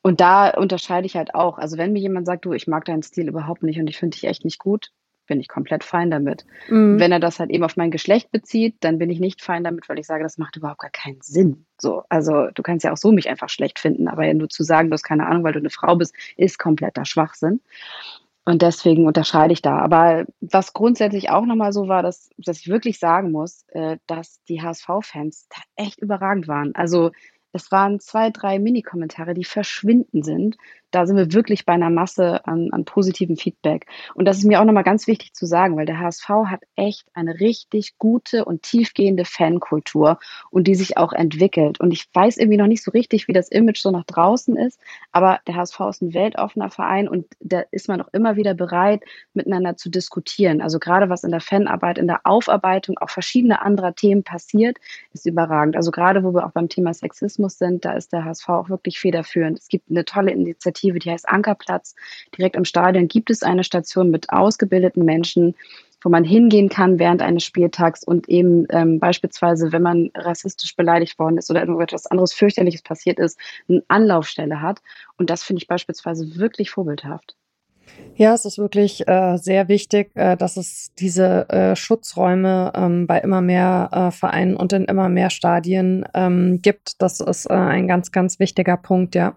Und da unterscheide ich halt auch. Also wenn mir jemand sagt, du, ich mag deinen Stil überhaupt nicht und ich finde dich echt nicht gut, bin ich komplett fein damit. Mhm. Wenn er das halt eben auf mein Geschlecht bezieht, dann bin ich nicht fein damit, weil ich sage, das macht überhaupt gar keinen Sinn. So, also du kannst ja auch so mich einfach schlecht finden, aber nur zu sagen, du hast keine Ahnung, weil du eine Frau bist, ist kompletter Schwachsinn. Und deswegen unterscheide ich da. Aber was grundsätzlich auch nochmal so war, dass, dass ich wirklich sagen muss, äh, dass die HSV-Fans da echt überragend waren. Also Es waren zwei, drei Mini-Kommentare, die verschwinden sind. Da sind wir wirklich bei einer Masse an, an positivem Feedback. Und das ist mir auch nochmal ganz wichtig zu sagen, weil der HSV hat echt eine richtig gute und tiefgehende Fankultur und die sich auch entwickelt. Und ich weiß irgendwie noch nicht so richtig, wie das Image so nach draußen ist, aber der HSV ist ein weltoffener Verein und da ist man auch immer wieder bereit, miteinander zu diskutieren. Also gerade was in der Fanarbeit, in der Aufarbeitung auch verschiedene anderer Themen passiert, ist überragend. Also gerade wo wir auch beim Thema Sexismus sind, da ist der HSV auch wirklich federführend. Es gibt eine tolle Initiative, die heißt Ankerplatz. Direkt am Stadion gibt es eine Station mit ausgebildeten Menschen, wo man hingehen kann während eines Spieltags und eben ähm, beispielsweise, wenn man rassistisch beleidigt worden ist oder irgendetwas anderes fürchterliches passiert ist, eine Anlaufstelle hat. Und das finde ich beispielsweise wirklich vorbildhaft.
Ja, es ist wirklich äh, sehr wichtig, äh, dass es diese äh, Schutzräume ähm, bei immer mehr äh, Vereinen und in immer mehr Stadien ähm, gibt. Das ist äh, ein ganz, ganz wichtiger Punkt, ja.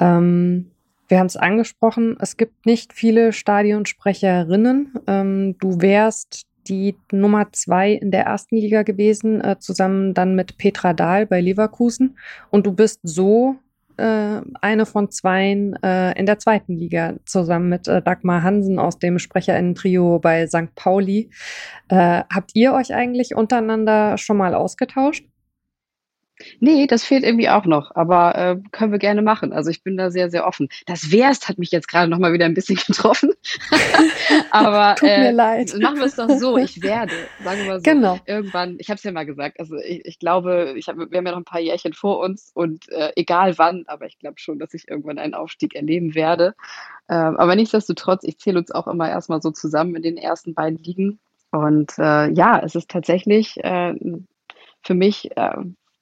Ähm, wir haben es angesprochen, es gibt nicht viele Stadionsprecherinnen. Ähm, du wärst die Nummer zwei in der ersten Liga gewesen, äh, zusammen dann mit Petra Dahl bei Leverkusen. Und du bist so äh, eine von zweien äh, in der zweiten Liga zusammen mit äh, Dagmar Hansen aus dem Sprecherinnen-Trio bei St. Pauli. Äh, habt ihr euch eigentlich untereinander schon mal ausgetauscht?
Nee, das fehlt irgendwie auch noch, aber äh, können wir gerne machen. Also ich bin da sehr, sehr offen. Das Wärst hat mich jetzt gerade noch mal wieder ein bisschen getroffen. aber
Tut mir
äh,
leid.
machen wir es doch so. Ich werde, sagen wir mal so,
Genau.
irgendwann, ich habe es ja mal gesagt, also ich, ich glaube, ich hab, wir haben ja noch ein paar Jährchen vor uns und äh, egal wann, aber ich glaube schon, dass ich irgendwann einen Aufstieg erleben werde. Ähm, aber nichtsdestotrotz, ich zähle uns auch immer erstmal so zusammen in den ersten beiden Ligen. Und äh, ja, es ist tatsächlich äh, für mich äh,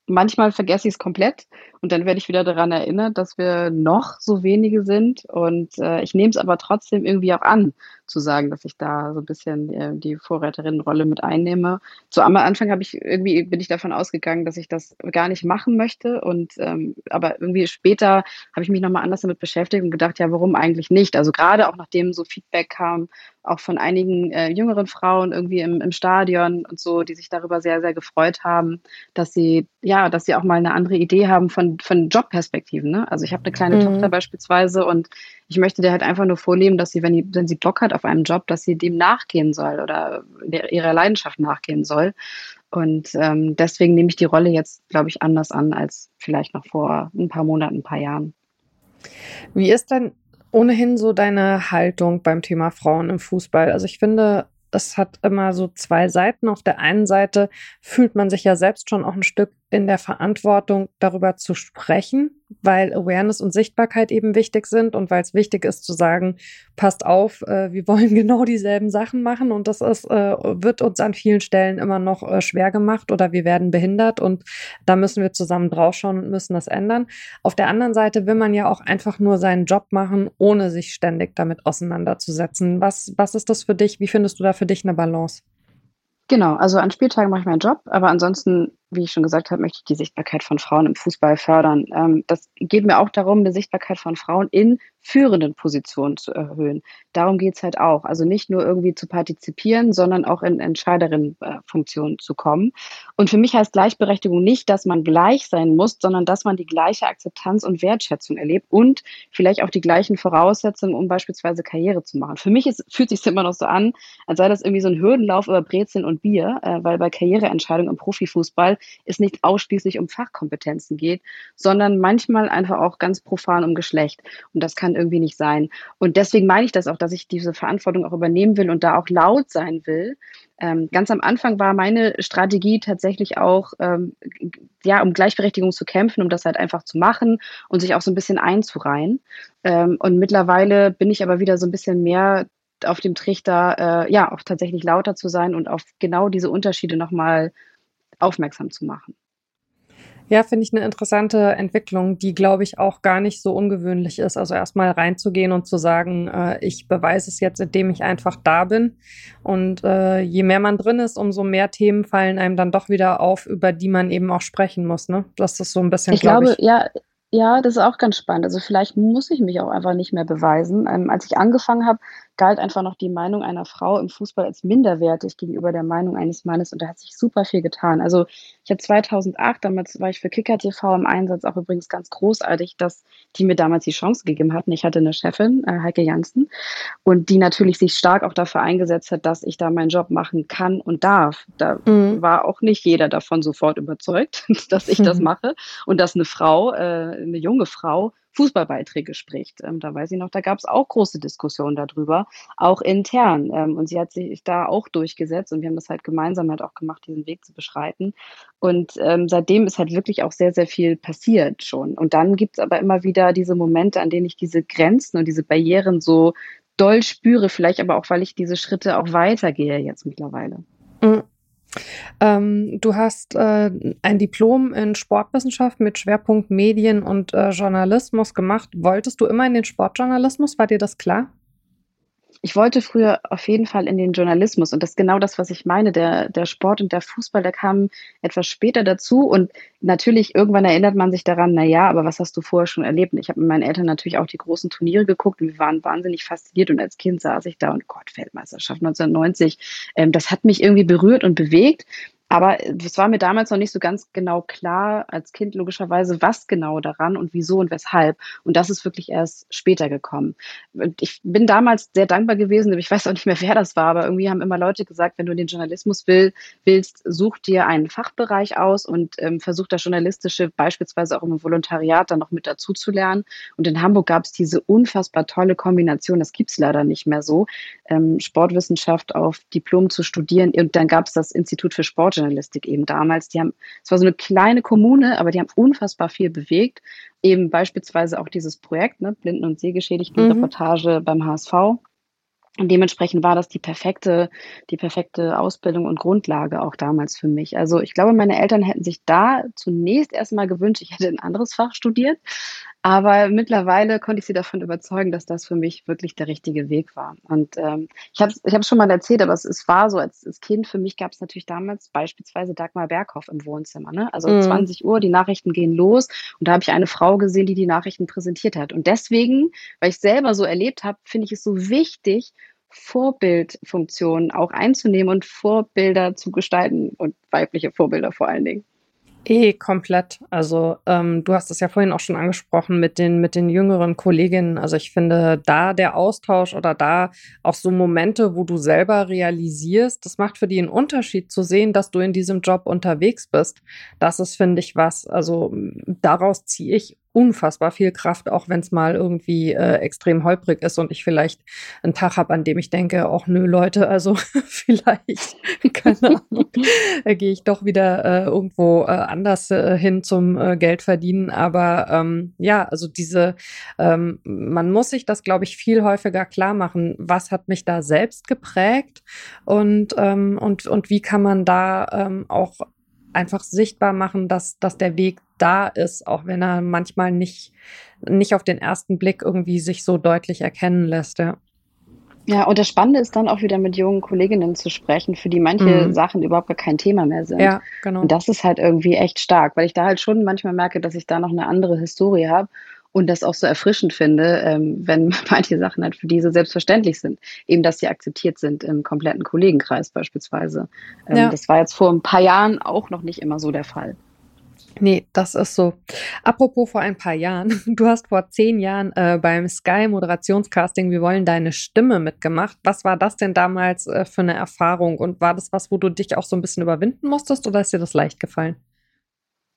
manchmal vergesse ich es komplett und dann werde ich wieder daran erinnert, dass wir noch so wenige sind. Und äh, ich nehme es aber trotzdem irgendwie auch an, zu sagen, dass ich da so ein bisschen äh, die Vorreiterinnenrolle mit einnehme. So am Anfang habe ich irgendwie bin ich davon ausgegangen, dass ich das gar nicht machen möchte. Und ähm, aber irgendwie später habe ich mich nochmal anders damit beschäftigt und gedacht, ja, warum eigentlich nicht? Also gerade auch nachdem so Feedback kam, auch von einigen äh, jüngeren Frauen irgendwie im, im Stadion und so, die sich darüber sehr, sehr gefreut haben, dass sie, ja, dass sie auch mal eine andere Idee haben von, von Jobperspektiven. Ne? Also ich habe eine kleine mhm. Tochter beispielsweise und ich möchte dir halt einfach nur vornehmen, dass sie, wenn, die, wenn sie Bock hat auf einen Job, dass sie dem nachgehen soll oder ihrer Leidenschaft nachgehen soll. Und ähm, deswegen nehme ich die Rolle jetzt, glaube ich, anders an als vielleicht noch vor ein paar Monaten, ein paar Jahren.
Wie ist denn ohnehin so deine Haltung beim Thema Frauen im Fußball? Also ich finde, es hat immer so zwei Seiten. Auf der einen Seite fühlt man sich ja selbst schon auch ein Stück in der Verantwortung, darüber zu sprechen, weil Awareness und Sichtbarkeit eben wichtig sind und weil es wichtig ist zu sagen, passt auf, äh, wir wollen genau dieselben Sachen machen und das ist, äh, wird uns an vielen Stellen immer noch äh, schwer gemacht oder wir werden behindert und da müssen wir zusammen draufschauen und müssen das ändern. Auf der anderen Seite will man ja auch einfach nur seinen Job machen, ohne sich ständig damit auseinanderzusetzen. Was, was ist das für dich? Wie findest du da für dich eine Balance?
Genau, also an Spieltagen mache ich meinen Job, aber ansonsten wie ich schon gesagt habe, möchte ich die Sichtbarkeit von Frauen im Fußball fördern. Ähm, das geht mir auch darum, die Sichtbarkeit von Frauen in führenden Positionen zu erhöhen. Darum geht es halt auch. Also nicht nur irgendwie zu partizipieren, sondern auch in Entscheiderinnenfunktionen zu kommen. Und für mich heißt Gleichberechtigung nicht, dass man gleich sein muss, sondern dass man die gleiche Akzeptanz und Wertschätzung erlebt und vielleicht auch die gleichen Voraussetzungen, um beispielsweise Karriere zu machen. Für mich ist, fühlt sich immer noch so an, als sei das irgendwie so ein Hürdenlauf über Brezeln und Bier, äh, weil bei Karriereentscheidungen im Profifußball es nicht ausschließlich um Fachkompetenzen geht, sondern manchmal einfach auch ganz profan um Geschlecht. Und das kann irgendwie nicht sein. Und deswegen meine ich das auch, dass ich diese Verantwortung auch übernehmen will und da auch laut sein will. Ähm, ganz am Anfang war meine Strategie tatsächlich auch, ähm, ja, um Gleichberechtigung zu kämpfen, um das halt einfach zu machen und sich auch so ein bisschen einzureihen. Ähm, und mittlerweile bin ich aber wieder so ein bisschen mehr auf dem Trichter, äh, ja, auch tatsächlich lauter zu sein und auf genau diese Unterschiede nochmal aufmerksam zu machen.
Ja, finde ich eine interessante Entwicklung, die, glaube ich, auch gar nicht so ungewöhnlich ist. Also erstmal reinzugehen und zu sagen, äh, ich beweise es jetzt, indem ich einfach da bin. Und äh, je mehr man drin ist, umso mehr Themen fallen einem dann doch wieder auf, über die man eben auch sprechen muss. Ne? Das ist so ein bisschen.
Ich glaub glaube, ich, ja, ja, das ist auch ganz spannend. Also vielleicht muss ich mich auch einfach nicht mehr beweisen. Ähm, als ich angefangen habe, galt einfach noch die Meinung einer Frau im Fußball als minderwertig gegenüber der Meinung eines Mannes und da hat sich super viel getan. Also ich habe 2008, damals war ich für Kicker TV im Einsatz, auch übrigens ganz großartig, dass die mir damals die Chance gegeben hatten. Ich hatte eine Chefin, äh, Heike Janssen, und die natürlich sich stark auch dafür eingesetzt hat, dass ich da meinen Job machen kann und darf. Da mhm. war auch nicht jeder davon sofort überzeugt, dass ich mhm. das mache und dass eine Frau, äh, eine junge Frau, Fußballbeiträge spricht. Ähm, da weiß ich noch, da gab es auch große Diskussionen darüber, auch intern. Ähm, und sie hat sich da auch durchgesetzt und wir haben das halt gemeinsam halt auch gemacht, diesen Weg zu beschreiten. Und ähm, seitdem ist halt wirklich auch sehr, sehr viel passiert schon. Und dann gibt es aber immer wieder diese Momente, an denen ich diese Grenzen und diese Barrieren so doll spüre, vielleicht aber auch, weil ich diese Schritte auch weitergehe jetzt mittlerweile. Mhm.
Ähm, du hast äh, ein Diplom in Sportwissenschaft mit Schwerpunkt Medien und äh, Journalismus gemacht. Wolltest du immer in den Sportjournalismus? War dir das klar?
Ich wollte früher auf jeden Fall in den Journalismus und das ist genau das, was ich meine. Der, der Sport und der Fußball, der kam etwas später dazu und natürlich irgendwann erinnert man sich daran, na ja, aber was hast du vorher schon erlebt? Ich habe mit meinen Eltern natürlich auch die großen Turniere geguckt und wir waren wahnsinnig fasziniert und als Kind saß ich da und Gott, Weltmeisterschaft 1990, ähm, das hat mich irgendwie berührt und bewegt aber es war mir damals noch nicht so ganz genau klar, als Kind logischerweise, was genau daran und wieso und weshalb. Und das ist wirklich erst später gekommen. Ich bin damals sehr dankbar gewesen, ich weiß auch nicht mehr, wer das war, aber irgendwie haben immer Leute gesagt, wenn du den Journalismus will, willst, such dir einen Fachbereich aus und ähm, versuch das Journalistische beispielsweise auch im Volontariat dann noch mit dazu zu lernen. Und in Hamburg gab es diese unfassbar tolle Kombination, das gibt's leider nicht mehr so, ähm, Sportwissenschaft auf Diplom zu studieren. Und dann gab es das Institut für Sport Sportjournalistik eben damals. Die haben, es war so eine kleine Kommune, aber die haben unfassbar viel bewegt. Eben beispielsweise auch dieses Projekt, ne, Blinden- und Sehgeschädigten-Reportage mhm. beim HSV. Und dementsprechend war das die perfekte, die perfekte Ausbildung und Grundlage auch damals für mich. Also ich glaube, meine Eltern hätten sich da zunächst erstmal gewünscht, ich hätte ein anderes Fach studiert. Aber mittlerweile konnte ich sie davon überzeugen, dass das für mich wirklich der richtige Weg war. Und ähm, ich habe es ich schon mal erzählt, aber es, es war so, als, als Kind für mich gab es natürlich damals beispielsweise Dagmar Berghoff im Wohnzimmer. Ne? Also mhm. 20 Uhr, die Nachrichten gehen los und da habe ich eine Frau gesehen, die die Nachrichten präsentiert hat. Und deswegen, weil ich selber so erlebt habe, finde ich es so wichtig, Vorbildfunktionen auch einzunehmen und Vorbilder zu gestalten und weibliche Vorbilder vor allen Dingen.
Eh, komplett. Also ähm, du hast es ja vorhin auch schon angesprochen mit den, mit den jüngeren Kolleginnen. Also ich finde, da der Austausch oder da auch so Momente, wo du selber realisierst, das macht für die einen Unterschied zu sehen, dass du in diesem Job unterwegs bist. Das ist, finde ich, was. Also daraus ziehe ich unfassbar viel Kraft, auch wenn es mal irgendwie äh, extrem holprig ist und ich vielleicht einen Tag habe, an dem ich denke, ach nö, Leute, also vielleicht, keine Ahnung, äh, gehe ich doch wieder äh, irgendwo äh, anders äh, hin zum äh, Geld verdienen. Aber ähm, ja, also diese, ähm, man muss sich das, glaube ich, viel häufiger klar machen, was hat mich da selbst geprägt und, ähm, und, und wie kann man da ähm, auch einfach sichtbar machen, dass, dass der Weg da ist, auch wenn er manchmal nicht, nicht auf den ersten Blick irgendwie sich so deutlich erkennen lässt, ja.
Ja, und das Spannende ist dann auch wieder mit jungen Kolleginnen zu sprechen, für die manche mhm. Sachen überhaupt gar kein Thema mehr sind. Ja, genau. Und das ist halt irgendwie echt stark, weil ich da halt schon manchmal merke, dass ich da noch eine andere Historie habe und das auch so erfrischend finde, ähm, wenn manche Sachen halt für die so selbstverständlich sind. Eben, dass sie akzeptiert sind im kompletten Kollegenkreis beispielsweise. Ähm, ja. Das war jetzt vor ein paar Jahren auch noch nicht immer so der Fall.
Nee, das ist so. Apropos vor ein paar Jahren, du hast vor zehn Jahren äh, beim Sky Moderationscasting Wir wollen deine Stimme mitgemacht. Was war das denn damals äh, für eine Erfahrung und war das was, wo du dich auch so ein bisschen überwinden musstest oder ist dir das leicht gefallen?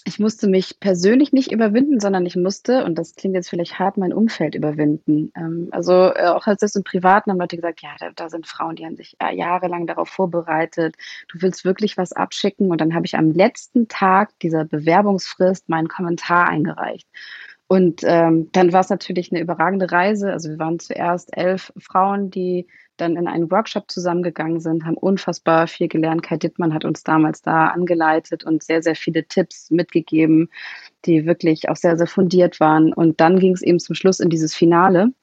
Ich musste mich persönlich nicht überwinden, sondern ich musste, und das klingt jetzt vielleicht hart, mein Umfeld überwinden. Ähm, also äh, auch als das im Privaten haben Leute gesagt, ja, da, da sind Frauen, die haben sich äh, jahrelang darauf vorbereitet. Du willst wirklich was abschicken. Und dann habe ich am letzten Tag dieser Bewerbungsfrist meinen Kommentar eingereicht. Und ähm, dann war es natürlich eine überragende Reise. Also wir waren zuerst elf Frauen, die dann in einen Workshop zusammengegangen sind, haben unfassbar viel gelernt. Kai Dittmann hat uns damals da angeleitet und sehr, sehr viele Tipps mitgegeben, die wirklich auch sehr, sehr fundiert waren. Und dann ging es eben zum Schluss in dieses Finale.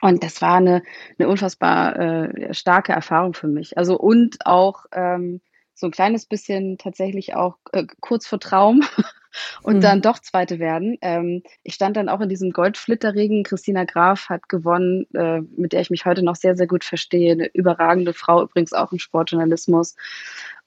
Und das war eine, eine unfassbar äh, starke Erfahrung für mich. Also und auch ähm, so ein kleines bisschen tatsächlich auch äh, kurz vor Traum, und mhm. dann doch Zweite werden. Ähm, ich stand dann auch in diesem Goldflitterregen. Christina Graf hat gewonnen, äh, mit der ich mich heute noch sehr, sehr gut verstehe. Eine überragende Frau, übrigens auch im Sportjournalismus.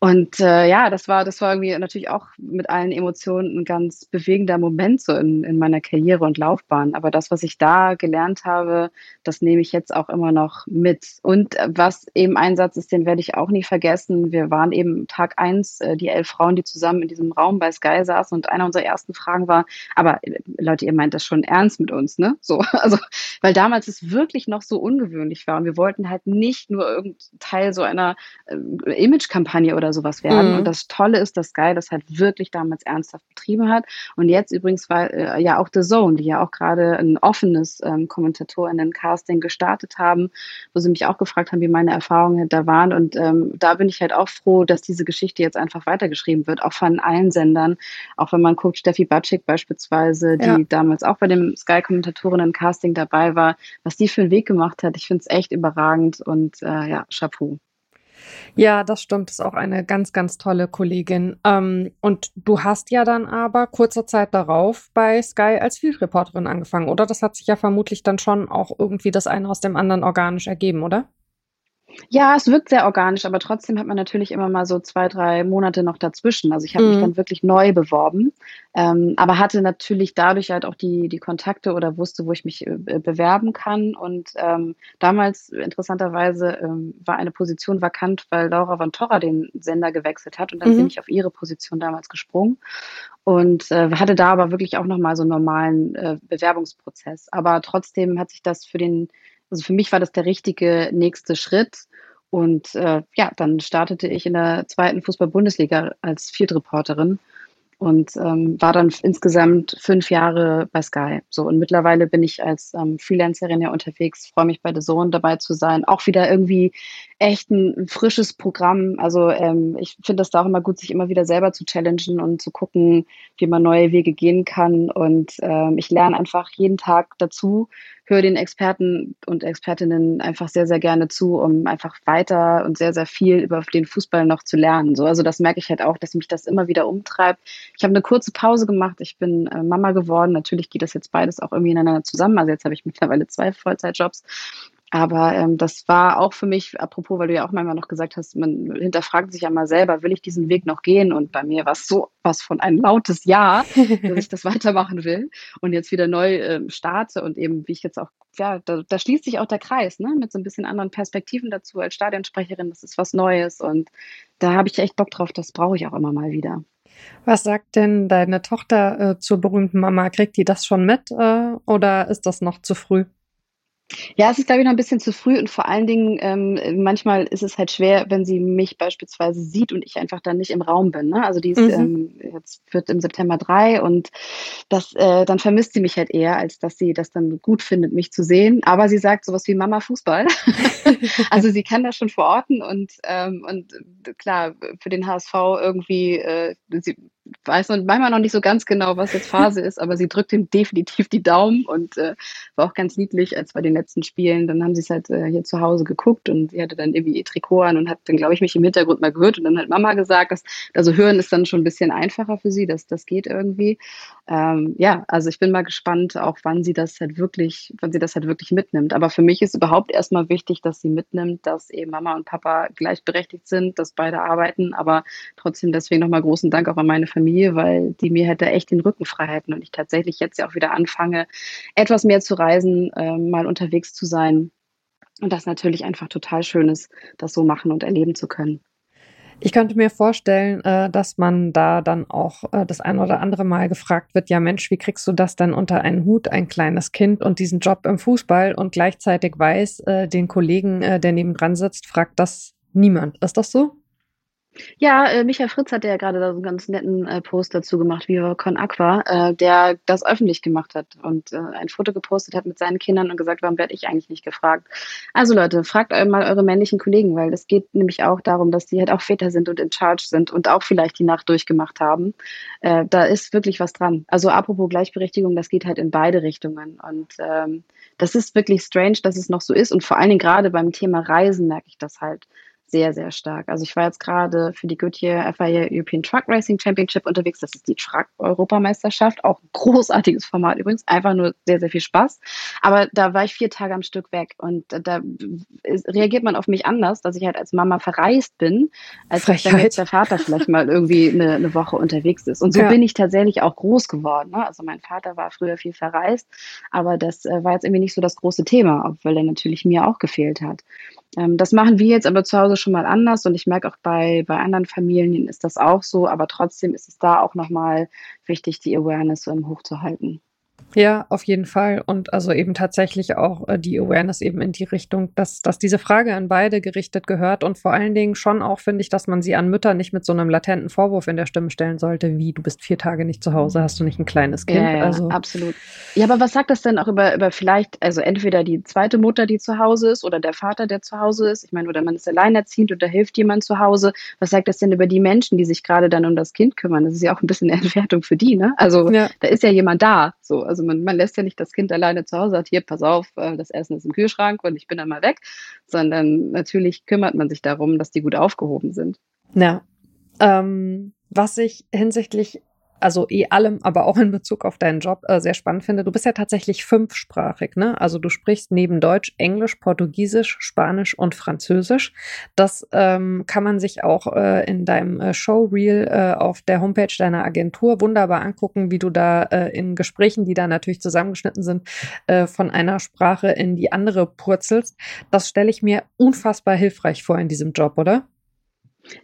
Und äh, ja, das war, das war irgendwie natürlich auch mit allen Emotionen ein ganz bewegender Moment so in, in meiner Karriere und Laufbahn. Aber das, was ich da gelernt habe, das nehme ich jetzt auch immer noch mit. Und äh, was eben ein Satz ist, den werde ich auch nie vergessen. Wir waren eben Tag eins, äh, die elf Frauen, die zusammen in diesem Raum bei Sky saßen. Und einer unserer ersten Fragen war, aber äh, Leute, ihr meint das schon ernst mit uns, ne? So, also, weil damals es wirklich noch so ungewöhnlich war. Und wir wollten halt nicht nur irgendein Teil so einer äh, Image-Kampagne oder sowas werden. Mhm. Und das Tolle ist, dass Sky das halt wirklich damals ernsthaft betrieben hat. Und jetzt übrigens war äh, ja auch The Zone, die ja auch gerade ein offenes ähm, Kommentatorinnen-Casting gestartet haben, wo sie mich auch gefragt haben, wie meine Erfahrungen da waren. Und ähm, da bin ich halt auch froh, dass diese Geschichte jetzt einfach weitergeschrieben wird, auch von allen Sendern. Auch wenn man guckt, Steffi Batschik beispielsweise, die ja. damals auch bei dem Sky-Kommentatorinnen-Casting dabei war, was die für einen Weg gemacht hat. Ich finde es echt überragend und äh, ja, Chapeau.
Ja, das stimmt. Das ist auch eine ganz, ganz tolle Kollegin. Ähm, und du hast ja dann aber kurze Zeit darauf bei Sky als Field Reporterin angefangen, oder? Das hat sich ja vermutlich dann schon auch irgendwie das eine aus dem anderen organisch ergeben, oder?
Ja, es wirkt sehr organisch, aber trotzdem hat man natürlich immer mal so zwei, drei Monate noch dazwischen. Also ich habe mhm. mich dann wirklich neu beworben, ähm, aber hatte natürlich dadurch halt auch die, die Kontakte oder wusste, wo ich mich äh, bewerben kann. Und ähm, damals, interessanterweise, ähm, war eine Position vakant, weil Laura von Torra den Sender gewechselt hat. Und dann mhm. bin ich auf ihre Position damals gesprungen und äh, hatte da aber wirklich auch nochmal so einen normalen äh, Bewerbungsprozess. Aber trotzdem hat sich das für den also für mich war das der richtige nächste Schritt. Und äh, ja, dann startete ich in der zweiten Fußball-Bundesliga als Field-Reporterin und ähm, war dann insgesamt fünf Jahre bei Sky. So und mittlerweile bin ich als ähm, Freelancerin ja unterwegs, freue mich bei The Zone dabei zu sein. Auch wieder irgendwie echt ein frisches Programm. Also ähm, ich finde das da auch immer gut, sich immer wieder selber zu challengen und zu gucken, wie man neue Wege gehen kann. Und ähm, ich lerne einfach jeden Tag dazu höre den Experten und Expertinnen einfach sehr, sehr gerne zu, um einfach weiter und sehr, sehr viel über den Fußball noch zu lernen. So, also das merke ich halt auch, dass mich das immer wieder umtreibt. Ich habe eine kurze Pause gemacht. Ich bin äh, Mama geworden. Natürlich geht das jetzt beides auch irgendwie ineinander zusammen. Also jetzt habe ich mittlerweile zwei Vollzeitjobs. Aber ähm, das war auch für mich, apropos, weil du ja auch manchmal noch gesagt hast, man hinterfragt sich ja mal selber, will ich diesen Weg noch gehen? Und bei mir war es so was von ein lautes Ja, dass ich das weitermachen will und jetzt wieder neu ähm, starte und eben, wie ich jetzt auch, ja, da, da schließt sich auch der Kreis, ne, mit so ein bisschen anderen Perspektiven dazu als Stadionsprecherin. Das ist was Neues und da habe ich echt Bock drauf. Das brauche ich auch immer mal wieder.
Was sagt denn deine Tochter äh, zur berühmten Mama? Kriegt die das schon mit äh, oder ist das noch zu früh?
Ja, es ist, glaube ich, noch ein bisschen zu früh und vor allen Dingen, ähm, manchmal ist es halt schwer, wenn sie mich beispielsweise sieht und ich einfach dann nicht im Raum bin. Ne? Also die ist mhm. ähm, jetzt wird im September drei und das, äh, dann vermisst sie mich halt eher, als dass sie das dann gut findet, mich zu sehen. Aber sie sagt sowas wie Mama Fußball. also sie kann das schon verorten und, ähm, und klar, für den HSV irgendwie, äh, sie weiß man manchmal noch nicht so ganz genau, was jetzt Phase ist, aber sie drückt ihm definitiv die Daumen und äh, war auch ganz niedlich, als bei den letzten Spielen. Dann haben sie es halt äh, hier zu Hause geguckt und sie hatte dann irgendwie ihr Trikot an und hat dann, glaube ich, mich im Hintergrund mal gehört und dann hat Mama gesagt, dass, also hören ist dann schon ein bisschen einfacher für sie, dass das geht irgendwie. Ähm, ja, also ich bin mal gespannt, auch wann sie das halt wirklich, wann sie das halt wirklich mitnimmt. Aber für mich ist überhaupt erstmal wichtig, dass sie mitnimmt, dass eben Mama und Papa gleichberechtigt sind, dass beide arbeiten, aber trotzdem deswegen nochmal großen Dank auch an meine Familie, weil die mir halt echt den Rücken frei halten und ich tatsächlich jetzt ja auch wieder anfange, etwas mehr zu reisen, äh, mal unterwegs zu sein. Und das natürlich einfach total schön ist, das so machen und erleben zu können.
Ich könnte mir vorstellen, äh, dass man da dann auch äh, das ein oder andere Mal gefragt wird, ja Mensch, wie kriegst du das denn unter einen Hut, ein kleines Kind und diesen Job im Fußball und gleichzeitig weiß, äh, den Kollegen, der nebendran sitzt, fragt das niemand. Ist das so?
Ja, äh, Michael Fritz hat ja gerade da so einen ganz netten äh, Post dazu gemacht, Viva Con Aqua, äh, der das öffentlich gemacht hat und äh, ein Foto gepostet hat mit seinen Kindern und gesagt, warum werde ich eigentlich nicht gefragt? Also Leute, fragt mal eure männlichen Kollegen, weil es geht nämlich auch darum, dass die halt auch Väter sind und in Charge sind und auch vielleicht die Nacht durchgemacht haben. Äh, da ist wirklich was dran. Also apropos Gleichberechtigung, das geht halt in beide Richtungen und ähm, das ist wirklich strange, dass es noch so ist und vor allen Dingen gerade beim Thema Reisen merke ich das halt sehr, sehr stark. Also ich war jetzt gerade für die Goodyear FIA European Truck Racing Championship unterwegs. Das ist die Truck-Europameisterschaft. Auch ein großartiges Format übrigens. Einfach nur sehr, sehr viel Spaß. Aber da war ich vier Tage am Stück weg. Und da reagiert man auf mich anders, dass ich halt als Mama verreist bin, als wenn jetzt der Vater vielleicht mal irgendwie eine, eine Woche unterwegs ist. Und so ja. bin ich tatsächlich auch groß geworden. Ne? Also mein Vater war früher viel verreist, aber das äh, war jetzt irgendwie nicht so das große Thema, obwohl er natürlich mir auch gefehlt hat. Ähm, das machen wir jetzt aber zu Hause schon mal anders und ich merke auch bei, bei anderen Familien ist das auch so, aber trotzdem ist es da auch nochmal wichtig, die Awareness so im Hoch zu halten.
Ja, auf jeden Fall. Und also eben tatsächlich auch äh, die Awareness eben in die Richtung, dass, dass diese Frage an beide gerichtet gehört und vor allen Dingen schon auch, finde ich, dass man sie an Mütter nicht mit so einem latenten Vorwurf in der Stimme stellen sollte, wie du bist vier Tage nicht zu Hause, hast du nicht ein kleines Kind.
Ja, ja also, absolut. Ja, aber was sagt das denn auch über, über vielleicht, also entweder die zweite Mutter, die zu Hause ist oder der Vater, der zu Hause ist? Ich meine, oder man ist alleinerziehend oder hilft jemand zu Hause. Was sagt das denn über die Menschen, die sich gerade dann um das Kind kümmern? Das ist ja auch ein bisschen eine Entwertung für die, ne? Also ja. da ist ja jemand da. So, also man, man lässt ja nicht das Kind alleine zu Hause, sagt hier, pass auf, äh, das Essen ist im Kühlschrank und ich bin dann mal weg, sondern natürlich kümmert man sich darum, dass die gut aufgehoben sind.
Ja. Ähm, was ich hinsichtlich also eh allem, aber auch in Bezug auf deinen Job äh, sehr spannend finde. Du bist ja tatsächlich fünfsprachig, ne? Also du sprichst neben Deutsch, Englisch, Portugiesisch, Spanisch und Französisch. Das ähm, kann man sich auch äh, in deinem äh, Showreel äh, auf der Homepage deiner Agentur wunderbar angucken, wie du da äh, in Gesprächen, die da natürlich zusammengeschnitten sind, äh, von einer Sprache in die andere purzelst. Das stelle ich mir unfassbar hilfreich vor in diesem Job, oder?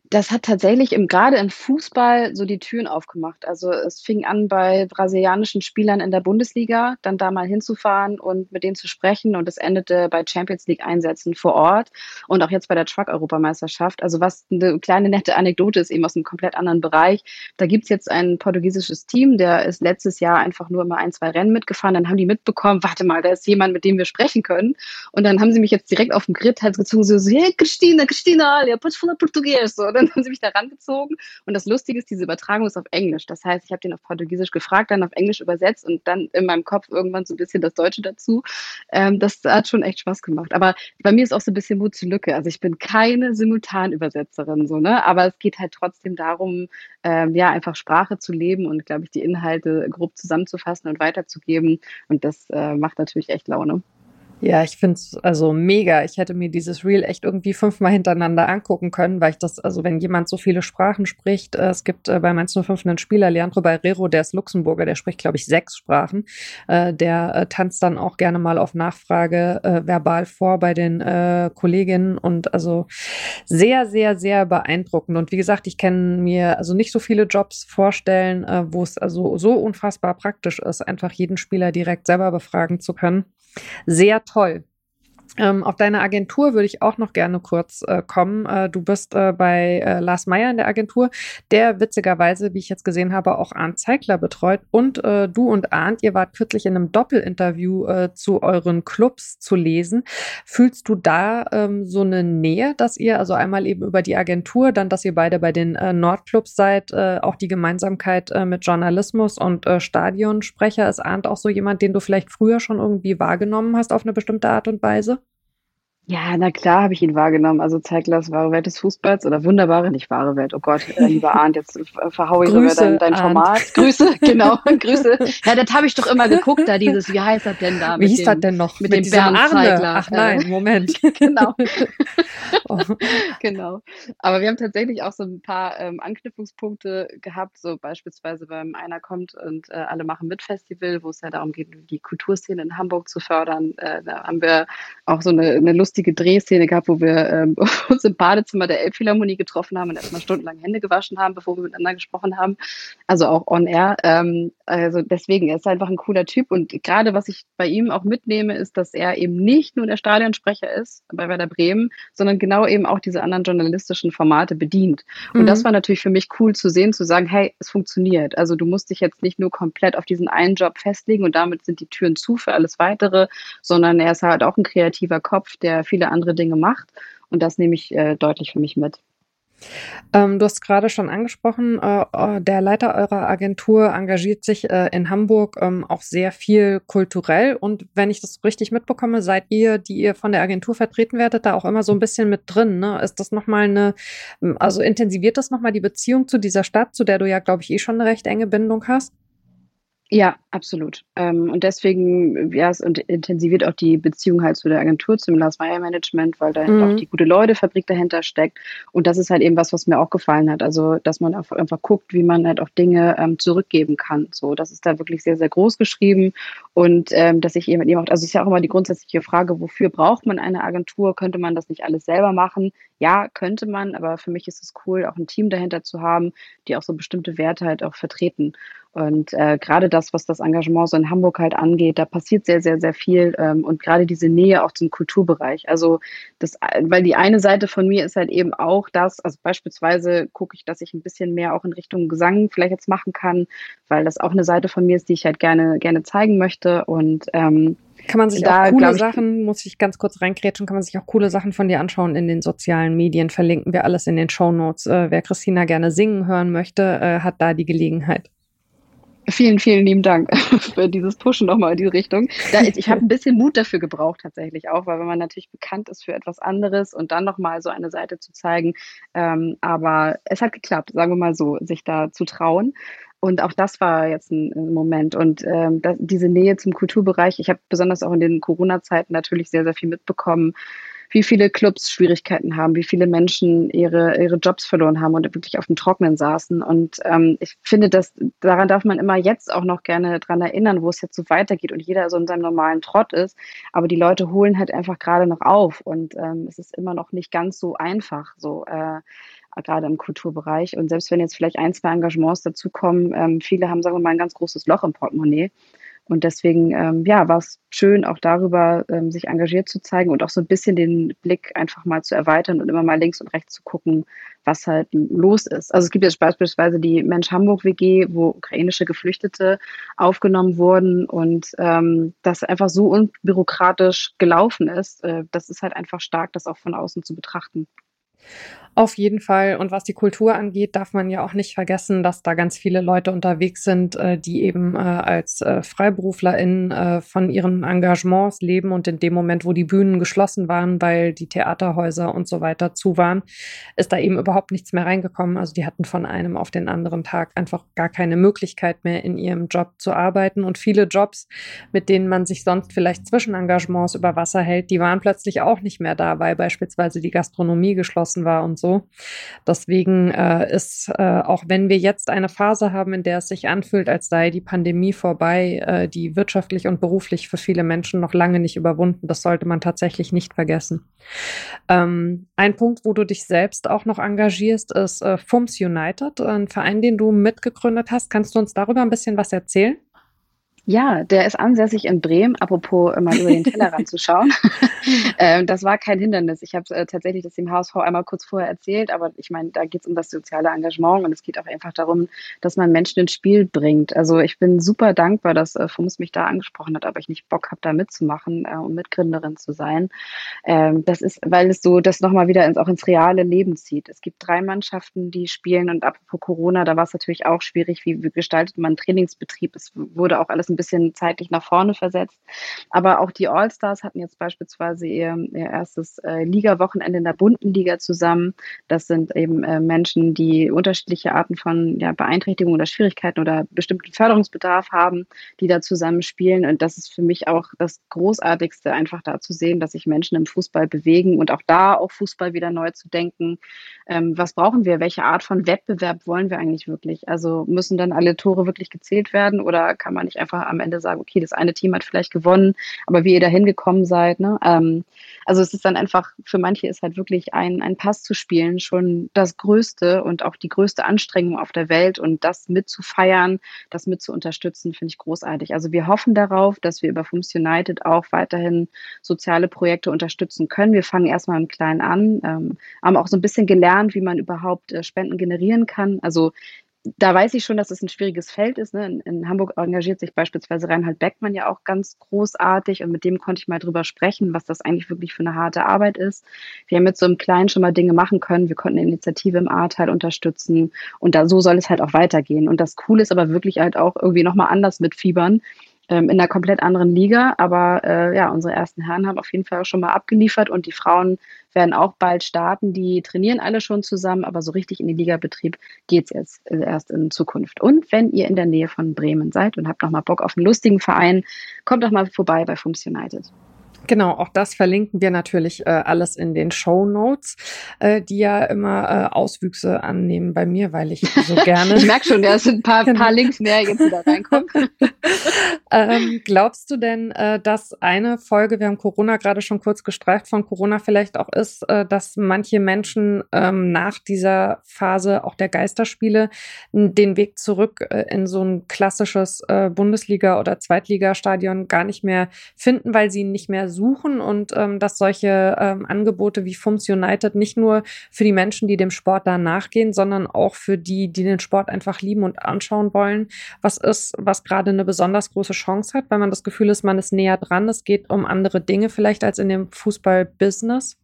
Das hat tatsächlich im, gerade im Fußball so die Türen aufgemacht. Also es fing an bei brasilianischen Spielern in der Bundesliga, dann da mal hinzufahren und mit denen zu sprechen und es endete bei Champions League Einsätzen vor Ort und auch jetzt bei der Truck-Europameisterschaft. Also was eine kleine nette Anekdote ist, eben aus einem komplett anderen Bereich. Da gibt's jetzt ein portugiesisches Team, der ist letztes Jahr einfach nur immer ein, zwei Rennen mitgefahren. Dann haben die mitbekommen, warte mal, da ist jemand, mit dem wir sprechen können. Und dann haben sie mich jetzt direkt auf dem Grid halt gezogen, so, hey, Cristina, Cristina, ja, pode português. So, dann haben sie mich da rangezogen. Und das Lustige ist, diese Übertragung ist auf Englisch. Das heißt, ich habe den auf Portugiesisch gefragt, dann auf Englisch übersetzt und dann in meinem Kopf irgendwann so ein bisschen das Deutsche dazu. Ähm, das hat schon echt Spaß gemacht. Aber bei mir ist auch so ein bisschen Mut zur Lücke. Also ich bin keine Simultanübersetzerin, so, ne? Aber es geht halt trotzdem darum, ähm, ja, einfach Sprache zu leben und, glaube ich, die Inhalte grob zusammenzufassen und weiterzugeben. Und das äh, macht natürlich echt Laune.
Ja, ich finde es also mega. Ich hätte mir dieses Reel echt irgendwie fünfmal hintereinander angucken können, weil ich das, also wenn jemand so viele Sprachen spricht, äh, es gibt äh, bei Mainz 05 einen Spieler, Leandro Barrero, der ist Luxemburger, der spricht, glaube ich, sechs Sprachen. Äh, der äh, tanzt dann auch gerne mal auf Nachfrage äh, verbal vor bei den äh, Kolleginnen und also sehr, sehr, sehr beeindruckend. Und wie gesagt, ich kann mir also nicht so viele Jobs vorstellen, wo es also so unfassbar praktisch ist, einfach jeden Spieler direkt selber befragen zu können. Sehr toll. Ähm, auf deine Agentur würde ich auch noch gerne kurz äh, kommen. Äh, du bist äh, bei äh, Lars Meyer in der Agentur, der witzigerweise, wie ich jetzt gesehen habe, auch Arndt Zeigler betreut. Und äh, du und Arndt, ihr wart kürzlich in einem Doppelinterview äh, zu euren Clubs zu lesen. Fühlst du da ähm, so eine Nähe, dass ihr, also einmal eben über die Agentur, dann, dass ihr beide bei den Nordclubs seid, auch die Gemeinsamkeit mit Journalismus und Stadionsprecher? Ist Arndt auch so jemand, den du vielleicht früher schon irgendwie wahrgenommen hast auf eine bestimmte Art und Weise?
Ja, na klar habe ich ihn wahrgenommen. Also Zeiglers wahre Welt des Fußballs oder wunderbare, nicht wahre Welt. Oh Gott, äh, lieber Arndt, jetzt verhaue ich Grüße, dein, dein Format. Grüße, genau, Grüße. Ja, das habe ich doch immer geguckt, da dieses, wie heißt das denn da?
Wie hieß dem, das denn noch?
Mit, mit dem Bernd Arne. Zeigler.
Ach nein, Moment.
genau. oh. Genau. Aber wir haben tatsächlich auch so ein paar ähm, Anknüpfungspunkte gehabt, so beispielsweise beim Einer kommt und äh, alle machen mit Festival, wo es ja darum geht, die Kulturszene in Hamburg zu fördern. Äh, da haben wir auch so eine, eine lustige lustige Drehszene gehabt, wo wir ähm, uns im Badezimmer der Elbphilharmonie getroffen haben und erstmal stundenlang Hände gewaschen haben, bevor wir miteinander gesprochen haben. Also auch on air. Ähm, also deswegen, er ist einfach ein cooler Typ. Und gerade was ich bei ihm auch mitnehme, ist, dass er eben nicht nur der Stadionsprecher ist bei Werder Bremen, sondern genau eben auch diese anderen journalistischen Formate bedient. Und mhm. das war natürlich für mich cool zu sehen, zu sagen, hey, es funktioniert. Also du musst dich jetzt nicht nur komplett auf diesen einen Job festlegen und damit sind die Türen zu für alles weitere, sondern er ist halt auch ein kreativer Kopf, der viele andere Dinge macht. Und das nehme ich äh, deutlich für mich mit.
Ähm, du hast gerade schon angesprochen, äh, äh, der Leiter eurer Agentur engagiert sich äh, in Hamburg ähm, auch sehr viel kulturell. Und wenn ich das richtig mitbekomme, seid ihr, die ihr von der Agentur vertreten werdet, da auch immer so ein bisschen mit drin. Ne? Ist das nochmal eine, also intensiviert das nochmal die Beziehung zu dieser Stadt, zu der du ja, glaube ich, eh schon eine recht enge Bindung hast?
Ja, absolut. Ähm, und deswegen, ja, es intensiviert auch die Beziehung halt zu der Agentur, zum Last Mile Management, weil da mhm. auch die gute Leute-Fabrik dahinter steckt. Und das ist halt eben was, was mir auch gefallen hat. Also, dass man einfach guckt, wie man halt auch Dinge ähm, zurückgeben kann. So, das ist da wirklich sehr, sehr groß geschrieben. Und ähm, dass ich eben auch, also es ist ja auch immer die grundsätzliche Frage, wofür braucht man eine Agentur? Könnte man das nicht alles selber machen? Ja, könnte man, aber für mich ist es cool, auch ein Team dahinter zu haben, die auch so bestimmte Werte halt auch vertreten. Und äh, gerade das, was das Engagement so in Hamburg halt angeht, da passiert sehr, sehr, sehr viel. Ähm, und gerade diese Nähe auch zum Kulturbereich. Also das, weil die eine Seite von mir ist halt eben auch das, also beispielsweise gucke ich, dass ich ein bisschen mehr auch in Richtung Gesang vielleicht jetzt machen kann, weil das auch eine Seite von mir ist, die ich halt gerne, gerne zeigen möchte. Und ähm,
kann man sich da, auch coole Sachen, muss ich ganz kurz reingrätschen, kann man sich auch coole Sachen von dir anschauen in den sozialen Medien. Verlinken wir alles in den Show Notes. Äh, wer Christina gerne singen hören möchte, äh, hat da die Gelegenheit.
Vielen, vielen lieben Dank für dieses Pushen nochmal in diese Richtung. Ich habe ein bisschen Mut dafür gebraucht tatsächlich auch, weil wenn man natürlich bekannt ist für etwas anderes und dann nochmal so eine Seite zu zeigen. Ähm, aber es hat geklappt, sagen wir mal so, sich da zu trauen. Und auch das war jetzt ein, ein Moment. Und ähm, das, diese Nähe zum Kulturbereich, ich habe besonders auch in den Corona-Zeiten natürlich sehr, sehr viel mitbekommen, wie viele Clubs Schwierigkeiten haben, wie viele Menschen ihre, ihre Jobs verloren haben und wirklich auf dem Trocknen saßen. Und ähm, ich finde, dass daran darf man immer jetzt auch noch gerne dran erinnern, wo es jetzt so weitergeht und jeder so in seinem normalen Trott ist. Aber die Leute holen halt einfach gerade noch auf und ähm, es ist immer noch nicht ganz so einfach, so äh, gerade im Kulturbereich. Und selbst wenn jetzt vielleicht ein, zwei Engagements dazukommen, ähm, viele haben, sagen wir mal, ein ganz großes Loch im Portemonnaie. Und deswegen, ähm, ja, war es schön, auch darüber ähm, sich engagiert zu zeigen und auch so ein bisschen den Blick einfach mal zu erweitern und immer mal links und rechts zu gucken, was halt los ist. Also es gibt jetzt beispielsweise die Mensch Hamburg WG, wo ukrainische Geflüchtete aufgenommen wurden und ähm, das einfach so unbürokratisch gelaufen ist. Äh, das ist halt einfach stark, das auch von außen zu betrachten.
Auf jeden Fall. Und was die Kultur angeht, darf man ja auch nicht vergessen, dass da ganz viele Leute unterwegs sind, äh, die eben äh, als äh, FreiberuflerInnen von ihren Engagements leben und in dem Moment, wo die Bühnen geschlossen waren, weil die Theaterhäuser und so weiter zu waren, ist da eben überhaupt nichts mehr reingekommen. Also die hatten von einem auf den anderen Tag einfach gar keine Möglichkeit mehr in ihrem Job zu arbeiten. Und viele Jobs, mit denen man sich sonst vielleicht zwischen Engagements über Wasser hält, die waren plötzlich auch nicht mehr da, weil beispielsweise die Gastronomie geschlossen war und so so. Deswegen äh, ist, äh, auch wenn wir jetzt eine Phase haben, in der es sich anfühlt, als sei die Pandemie vorbei, äh, die wirtschaftlich und beruflich für viele Menschen noch lange nicht überwunden. Das sollte man tatsächlich nicht vergessen. Ähm, ein Punkt, wo du dich selbst auch noch engagierst, ist äh, FUMS United, ein Verein, den du mitgegründet hast. Kannst du uns darüber ein bisschen was erzählen?
Ja, der ist ansässig in Bremen, apropos äh, mal über den Tellerrand zu schauen. ähm, das war kein Hindernis. Ich habe äh, tatsächlich das dem HSV einmal kurz vorher erzählt, aber ich meine, da geht es um das soziale Engagement und es geht auch einfach darum, dass man Menschen ins Spiel bringt. Also ich bin super dankbar, dass äh, FUMS mich da angesprochen hat, aber ich nicht Bock habe, da mitzumachen äh, und Mitgründerin zu sein. Ähm, das ist, weil es so das nochmal wieder ins, auch ins reale Leben zieht. Es gibt drei Mannschaften, die spielen und apropos Corona, da war es natürlich auch schwierig, wie, wie gestaltet man Trainingsbetrieb. Es wurde auch alles ein bisschen zeitlich nach vorne versetzt. Aber auch die All-Stars hatten jetzt beispielsweise ihr, ihr erstes äh, Liga-Wochenende in der bunten Liga zusammen. Das sind eben äh, Menschen, die unterschiedliche Arten von ja, Beeinträchtigungen oder Schwierigkeiten oder bestimmten Förderungsbedarf haben, die da zusammen spielen. Und das ist für mich auch das Großartigste, einfach da zu sehen, dass sich Menschen im Fußball bewegen und auch da auch Fußball wieder neu zu denken. Ähm, was brauchen wir? Welche Art von Wettbewerb wollen wir eigentlich wirklich? Also müssen dann alle Tore wirklich gezählt werden oder kann man nicht einfach am Ende sagen, okay, das eine Team hat vielleicht gewonnen, aber wie ihr da hingekommen seid. Ne? Ähm, also es ist dann einfach, für manche ist halt wirklich ein, ein Pass zu spielen schon das Größte und auch die größte Anstrengung auf der Welt und das mit zu feiern, das mit zu unterstützen, finde ich großartig. Also wir hoffen darauf, dass wir über Fums United auch weiterhin soziale Projekte unterstützen können. Wir fangen erstmal im Kleinen an, ähm, haben auch so ein bisschen gelernt, wie man überhaupt äh, Spenden generieren kann. Also da weiß ich schon, dass es ein schwieriges Feld ist. Ne? In, in, Hamburg engagiert sich beispielsweise Reinhard Beckmann ja auch ganz großartig und mit dem konnte ich mal drüber sprechen, was das eigentlich wirklich für eine harte Arbeit ist. Wir haben mit so einem Kleinen schon mal Dinge machen können. Wir konnten eine Initiative im Ahrtal unterstützen und da so soll es halt auch weitergehen. Und das Coole ist aber wirklich halt auch irgendwie nochmal anders mit Fiebern in einer komplett anderen Liga. Aber äh, ja, unsere ersten Herren haben auf jeden Fall auch schon mal abgeliefert und die Frauen werden auch bald starten. Die trainieren alle schon zusammen, aber so richtig in den Ligabetrieb geht's jetzt äh, erst in Zukunft. Und wenn ihr in der Nähe von Bremen seid und habt noch mal Bock auf einen lustigen Verein, kommt doch mal vorbei bei Funks United.
Genau, auch das verlinken wir natürlich äh, alles in den Show Notes, äh, die ja immer äh, Auswüchse annehmen bei mir, weil ich so gerne.
ich merke schon, da sind ein paar, genau. paar Links mehr jetzt wieder reinkommen.
ähm, glaubst du denn, äh, dass eine Folge, wir haben Corona gerade schon kurz gestreift, von Corona vielleicht auch ist, äh, dass manche Menschen ähm, nach dieser Phase auch der Geisterspiele den Weg zurück äh, in so ein klassisches Bundesliga- oder Zweitligastadion gar nicht mehr finden, weil sie nicht mehr suchen und ähm, dass solche ähm, Angebote wie FUMS United nicht nur für die Menschen, die dem Sport da nachgehen, sondern auch für die, die den Sport einfach lieben und anschauen wollen, was ist, was gerade eine besonders große Chance hat, weil man das Gefühl ist, man ist näher dran. Es geht um andere Dinge vielleicht als in dem Fußball-Business.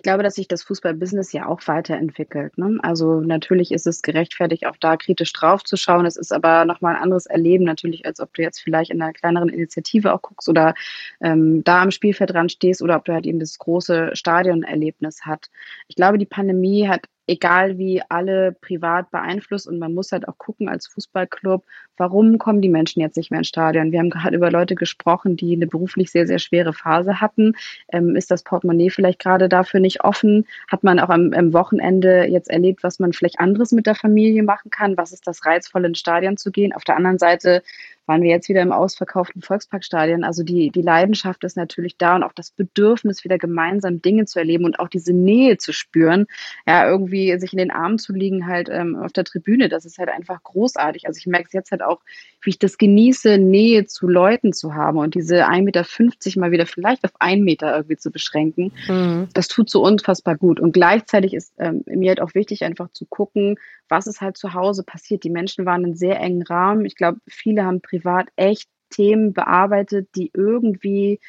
Ich glaube, dass sich das Fußballbusiness ja auch weiterentwickelt. Ne? Also natürlich ist es gerechtfertigt, auch da kritisch drauf zu schauen. Es ist aber nochmal ein anderes Erleben, natürlich, als ob du jetzt vielleicht in einer kleineren Initiative auch guckst oder ähm, da am Spielfeld dran stehst oder ob du halt eben das große Stadionerlebnis hat. Ich glaube, die Pandemie hat egal wie alle privat beeinflusst und man muss halt auch gucken als Fußballclub, warum kommen die Menschen jetzt nicht mehr ins Stadion? Wir haben gerade über Leute gesprochen, die eine beruflich sehr, sehr schwere Phase hatten. Ähm, ist das Portemonnaie vielleicht gerade dafür nicht offen? Hat man auch am, am, Wochenende jetzt erlebt, was man vielleicht anderes mit der Familie machen kann? Was ist das Reizvolle, ins Stadion zu gehen? Auf der anderen Seite waren wir jetzt wieder im ausverkauften Volksparkstadion. Also die, die Leidenschaft ist natürlich da und auch das Bedürfnis, wieder gemeinsam Dinge zu erleben und auch diese Nähe zu spüren. Ja, irgendwie sich in den Armen zu liegen halt ähm, auf der Tribüne, das ist halt einfach großartig. Also ich merke es jetzt halt auch, wie ich das genieße, Nähe zu Leuten zu haben und diese 1,50 Meter mal wieder vielleicht auf einen Meter irgendwie zu beschränken. Mhm. Das tut so unfassbar gut. Und gleichzeitig ist ähm, mir halt auch wichtig, einfach zu gucken, was ist halt zu Hause passiert. Die Menschen waren in sehr engen Rahmen. Ich glaube, viele haben privat echt Themen bearbeitet, die irgendwie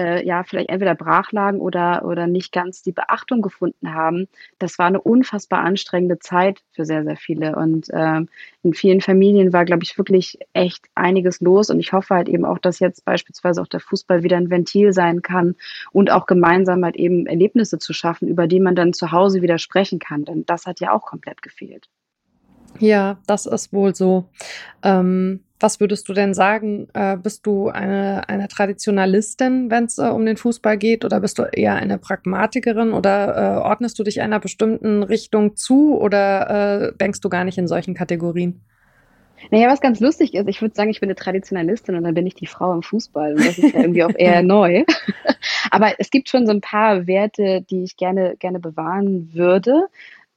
äh, ja vielleicht entweder brach lagen oder, oder nicht ganz die Beachtung gefunden haben. Das war eine unfassbar anstrengende Zeit für sehr, sehr viele. Und ähm, in vielen Familien war, glaube ich, wirklich echt einiges los. Und ich hoffe halt eben auch, dass jetzt beispielsweise auch der Fußball wieder ein Ventil sein kann und auch gemeinsam halt eben Erlebnisse zu schaffen, über die man dann zu Hause wieder sprechen kann. Denn das hat ja auch komplett gefehlt.
Ja, das ist wohl so. Ähm, was würdest du denn sagen? Äh, bist du eine, eine Traditionalistin, wenn es äh, um den Fußball geht, oder bist du eher eine Pragmatikerin oder äh, ordnest du dich einer bestimmten Richtung zu oder äh, denkst du gar nicht in solchen Kategorien?
Naja, was ganz lustig ist, ich würde sagen, ich bin eine Traditionalistin und dann bin ich die Frau im Fußball. Und das ist ja irgendwie auch eher neu. Aber es gibt schon so ein paar Werte, die ich gerne, gerne bewahren würde.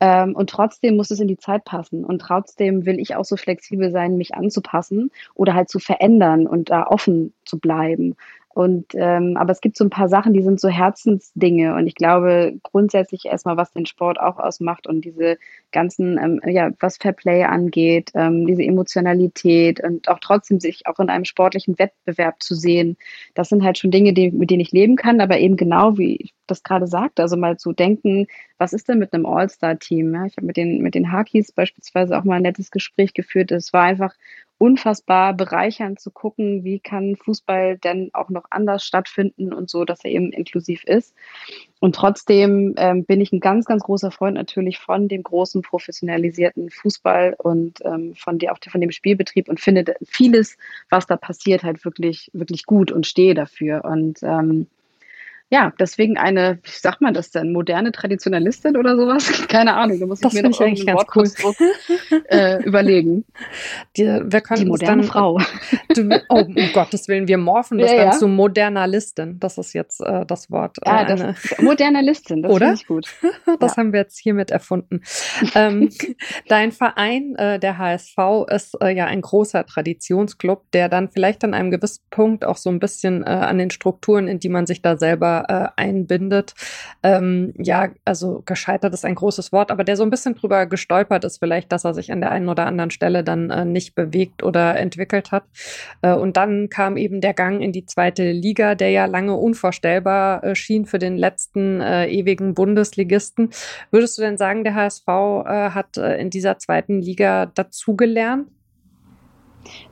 Ähm, und trotzdem muss es in die Zeit passen. Und trotzdem will ich auch so flexibel sein, mich anzupassen oder halt zu verändern und da offen zu bleiben. Und ähm, aber es gibt so ein paar Sachen, die sind so Herzensdinge. Und ich glaube grundsätzlich erstmal, was den Sport auch ausmacht und diese ganzen, ähm, ja, was Fair Play angeht, ähm, diese Emotionalität und auch trotzdem sich auch in einem sportlichen Wettbewerb zu sehen, das sind halt schon Dinge, die, mit denen ich leben kann, aber eben genau wie ich das gerade sagte, also mal zu denken, was ist denn mit einem All-Star-Team? Ja, ich habe mit den, mit den Hakis beispielsweise auch mal ein nettes Gespräch geführt. Es war einfach unfassbar bereichernd zu gucken, wie kann Fußball denn auch noch anders stattfinden und so, dass er eben inklusiv ist. Und trotzdem ähm, bin ich ein ganz, ganz großer Freund natürlich von dem großen professionalisierten Fußball und ähm, von, die, auch von dem Spielbetrieb und finde vieles, was da passiert, halt wirklich, wirklich gut und stehe dafür. Und ähm, ja, deswegen eine, wie sagt man das denn, moderne Traditionalistin oder sowas? Keine Ahnung, da muss ich das mir noch
eigentlich ganz cool.
äh, überlegen.
Die, wir
Die moderne
dann,
Frau.
Du, oh, um Gottes Willen, wir morphen das ja, dann ja. zu Modernalistin. Das ist jetzt äh, das Wort.
Äh, ja, das Modernalistin, das finde ich gut.
das haben wir jetzt hiermit erfunden. ähm, dein Verein, äh, der HSV, ist äh, ja ein großer Traditionsclub, der dann vielleicht an einem gewissen Punkt auch so ein bisschen äh, an den Strukturen, in die man sich da selber äh, einbindet. Ähm, ja, also gescheitert ist ein großes Wort, aber der so ein bisschen drüber gestolpert ist, vielleicht, dass er sich an der einen oder anderen Stelle dann äh, nicht bewegt oder entwickelt hat. Äh, und dann kam eben der Gang in die zweite Liga, der ja lange unvorstellbar äh, schien für den letzten äh, ewigen Bundesligisten. Würdest du denn sagen, der HSV äh, hat in dieser zweiten Liga dazugelernt?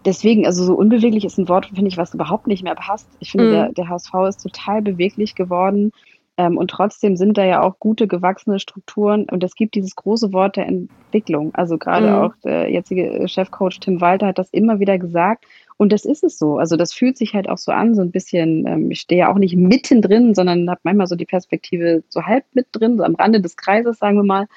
Deswegen, also so unbeweglich ist ein Wort, finde ich, was überhaupt nicht mehr passt. Ich finde, mhm. der, der HSV ist total beweglich geworden. Ähm, und trotzdem sind da ja auch gute, gewachsene Strukturen. Und es gibt dieses große Wort der Entwicklung. Also gerade mhm. auch der jetzige Chefcoach Tim Walter hat das immer wieder gesagt. Und das ist es so. Also das fühlt sich halt auch so an, so ein bisschen, ähm, ich stehe ja auch nicht mittendrin, sondern habe manchmal so die Perspektive so halb mit drin, so am Rande des Kreises, sagen wir mal.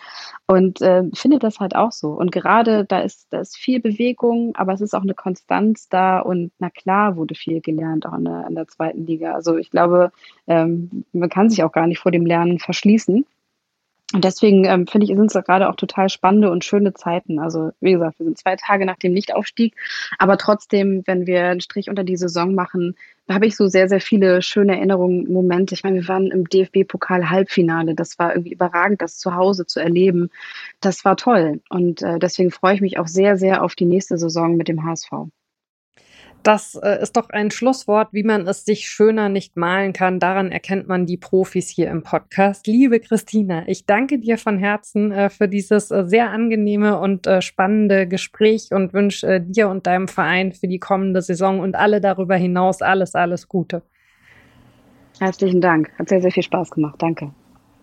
Und äh, finde das halt auch so. Und gerade da ist, da ist viel Bewegung, aber es ist auch eine Konstanz da und na klar wurde viel gelernt, auch in der, in der zweiten Liga. Also ich glaube, ähm, man kann sich auch gar nicht vor dem Lernen verschließen. Und deswegen ähm, finde ich, sind es gerade auch total spannende und schöne Zeiten. Also wie gesagt, wir sind zwei Tage nach dem Nichtaufstieg, aber trotzdem, wenn wir einen Strich unter die Saison machen, habe ich so sehr, sehr viele schöne Erinnerungen, Momente. Ich meine, wir waren im DFB-Pokal-Halbfinale. Das war irgendwie überragend, das zu Hause zu erleben. Das war toll. Und äh, deswegen freue ich mich auch sehr, sehr auf die nächste Saison mit dem HSV.
Das äh, ist doch ein Schlusswort, wie man es sich schöner nicht malen kann. Daran erkennt man die Profis hier im Podcast. Liebe Christina, ich danke dir von Herzen äh, für dieses äh, sehr angenehme und spannende Gespräch und wünsche dir und deinem Verein für die kommende Saison und alle darüber hinaus alles, alles Gute.
Herzlichen Dank. Hat sehr, sehr viel Spaß gemacht. Danke.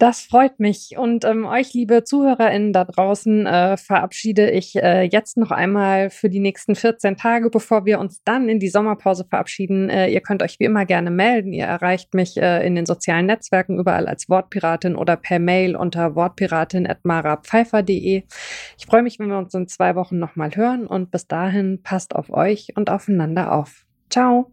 Das freut mich. Und ähm, euch, liebe ZuhörerInnen da draußen, äh, verabschiede ich äh, jetzt noch einmal für die nächsten 14 Tage, bevor wir uns dann in die Sommerpause verabschieden. Äh, ihr könnt euch wie immer gerne melden. Ihr erreicht mich äh, in den sozialen Netzwerken überall als Wortpiratin oder per Mail unter wortpiratin.marapfeifer.de. Ich freue mich, wenn wir uns in zwei Wochen nochmal hören und bis dahin passt auf euch und aufeinander auf. Ciao!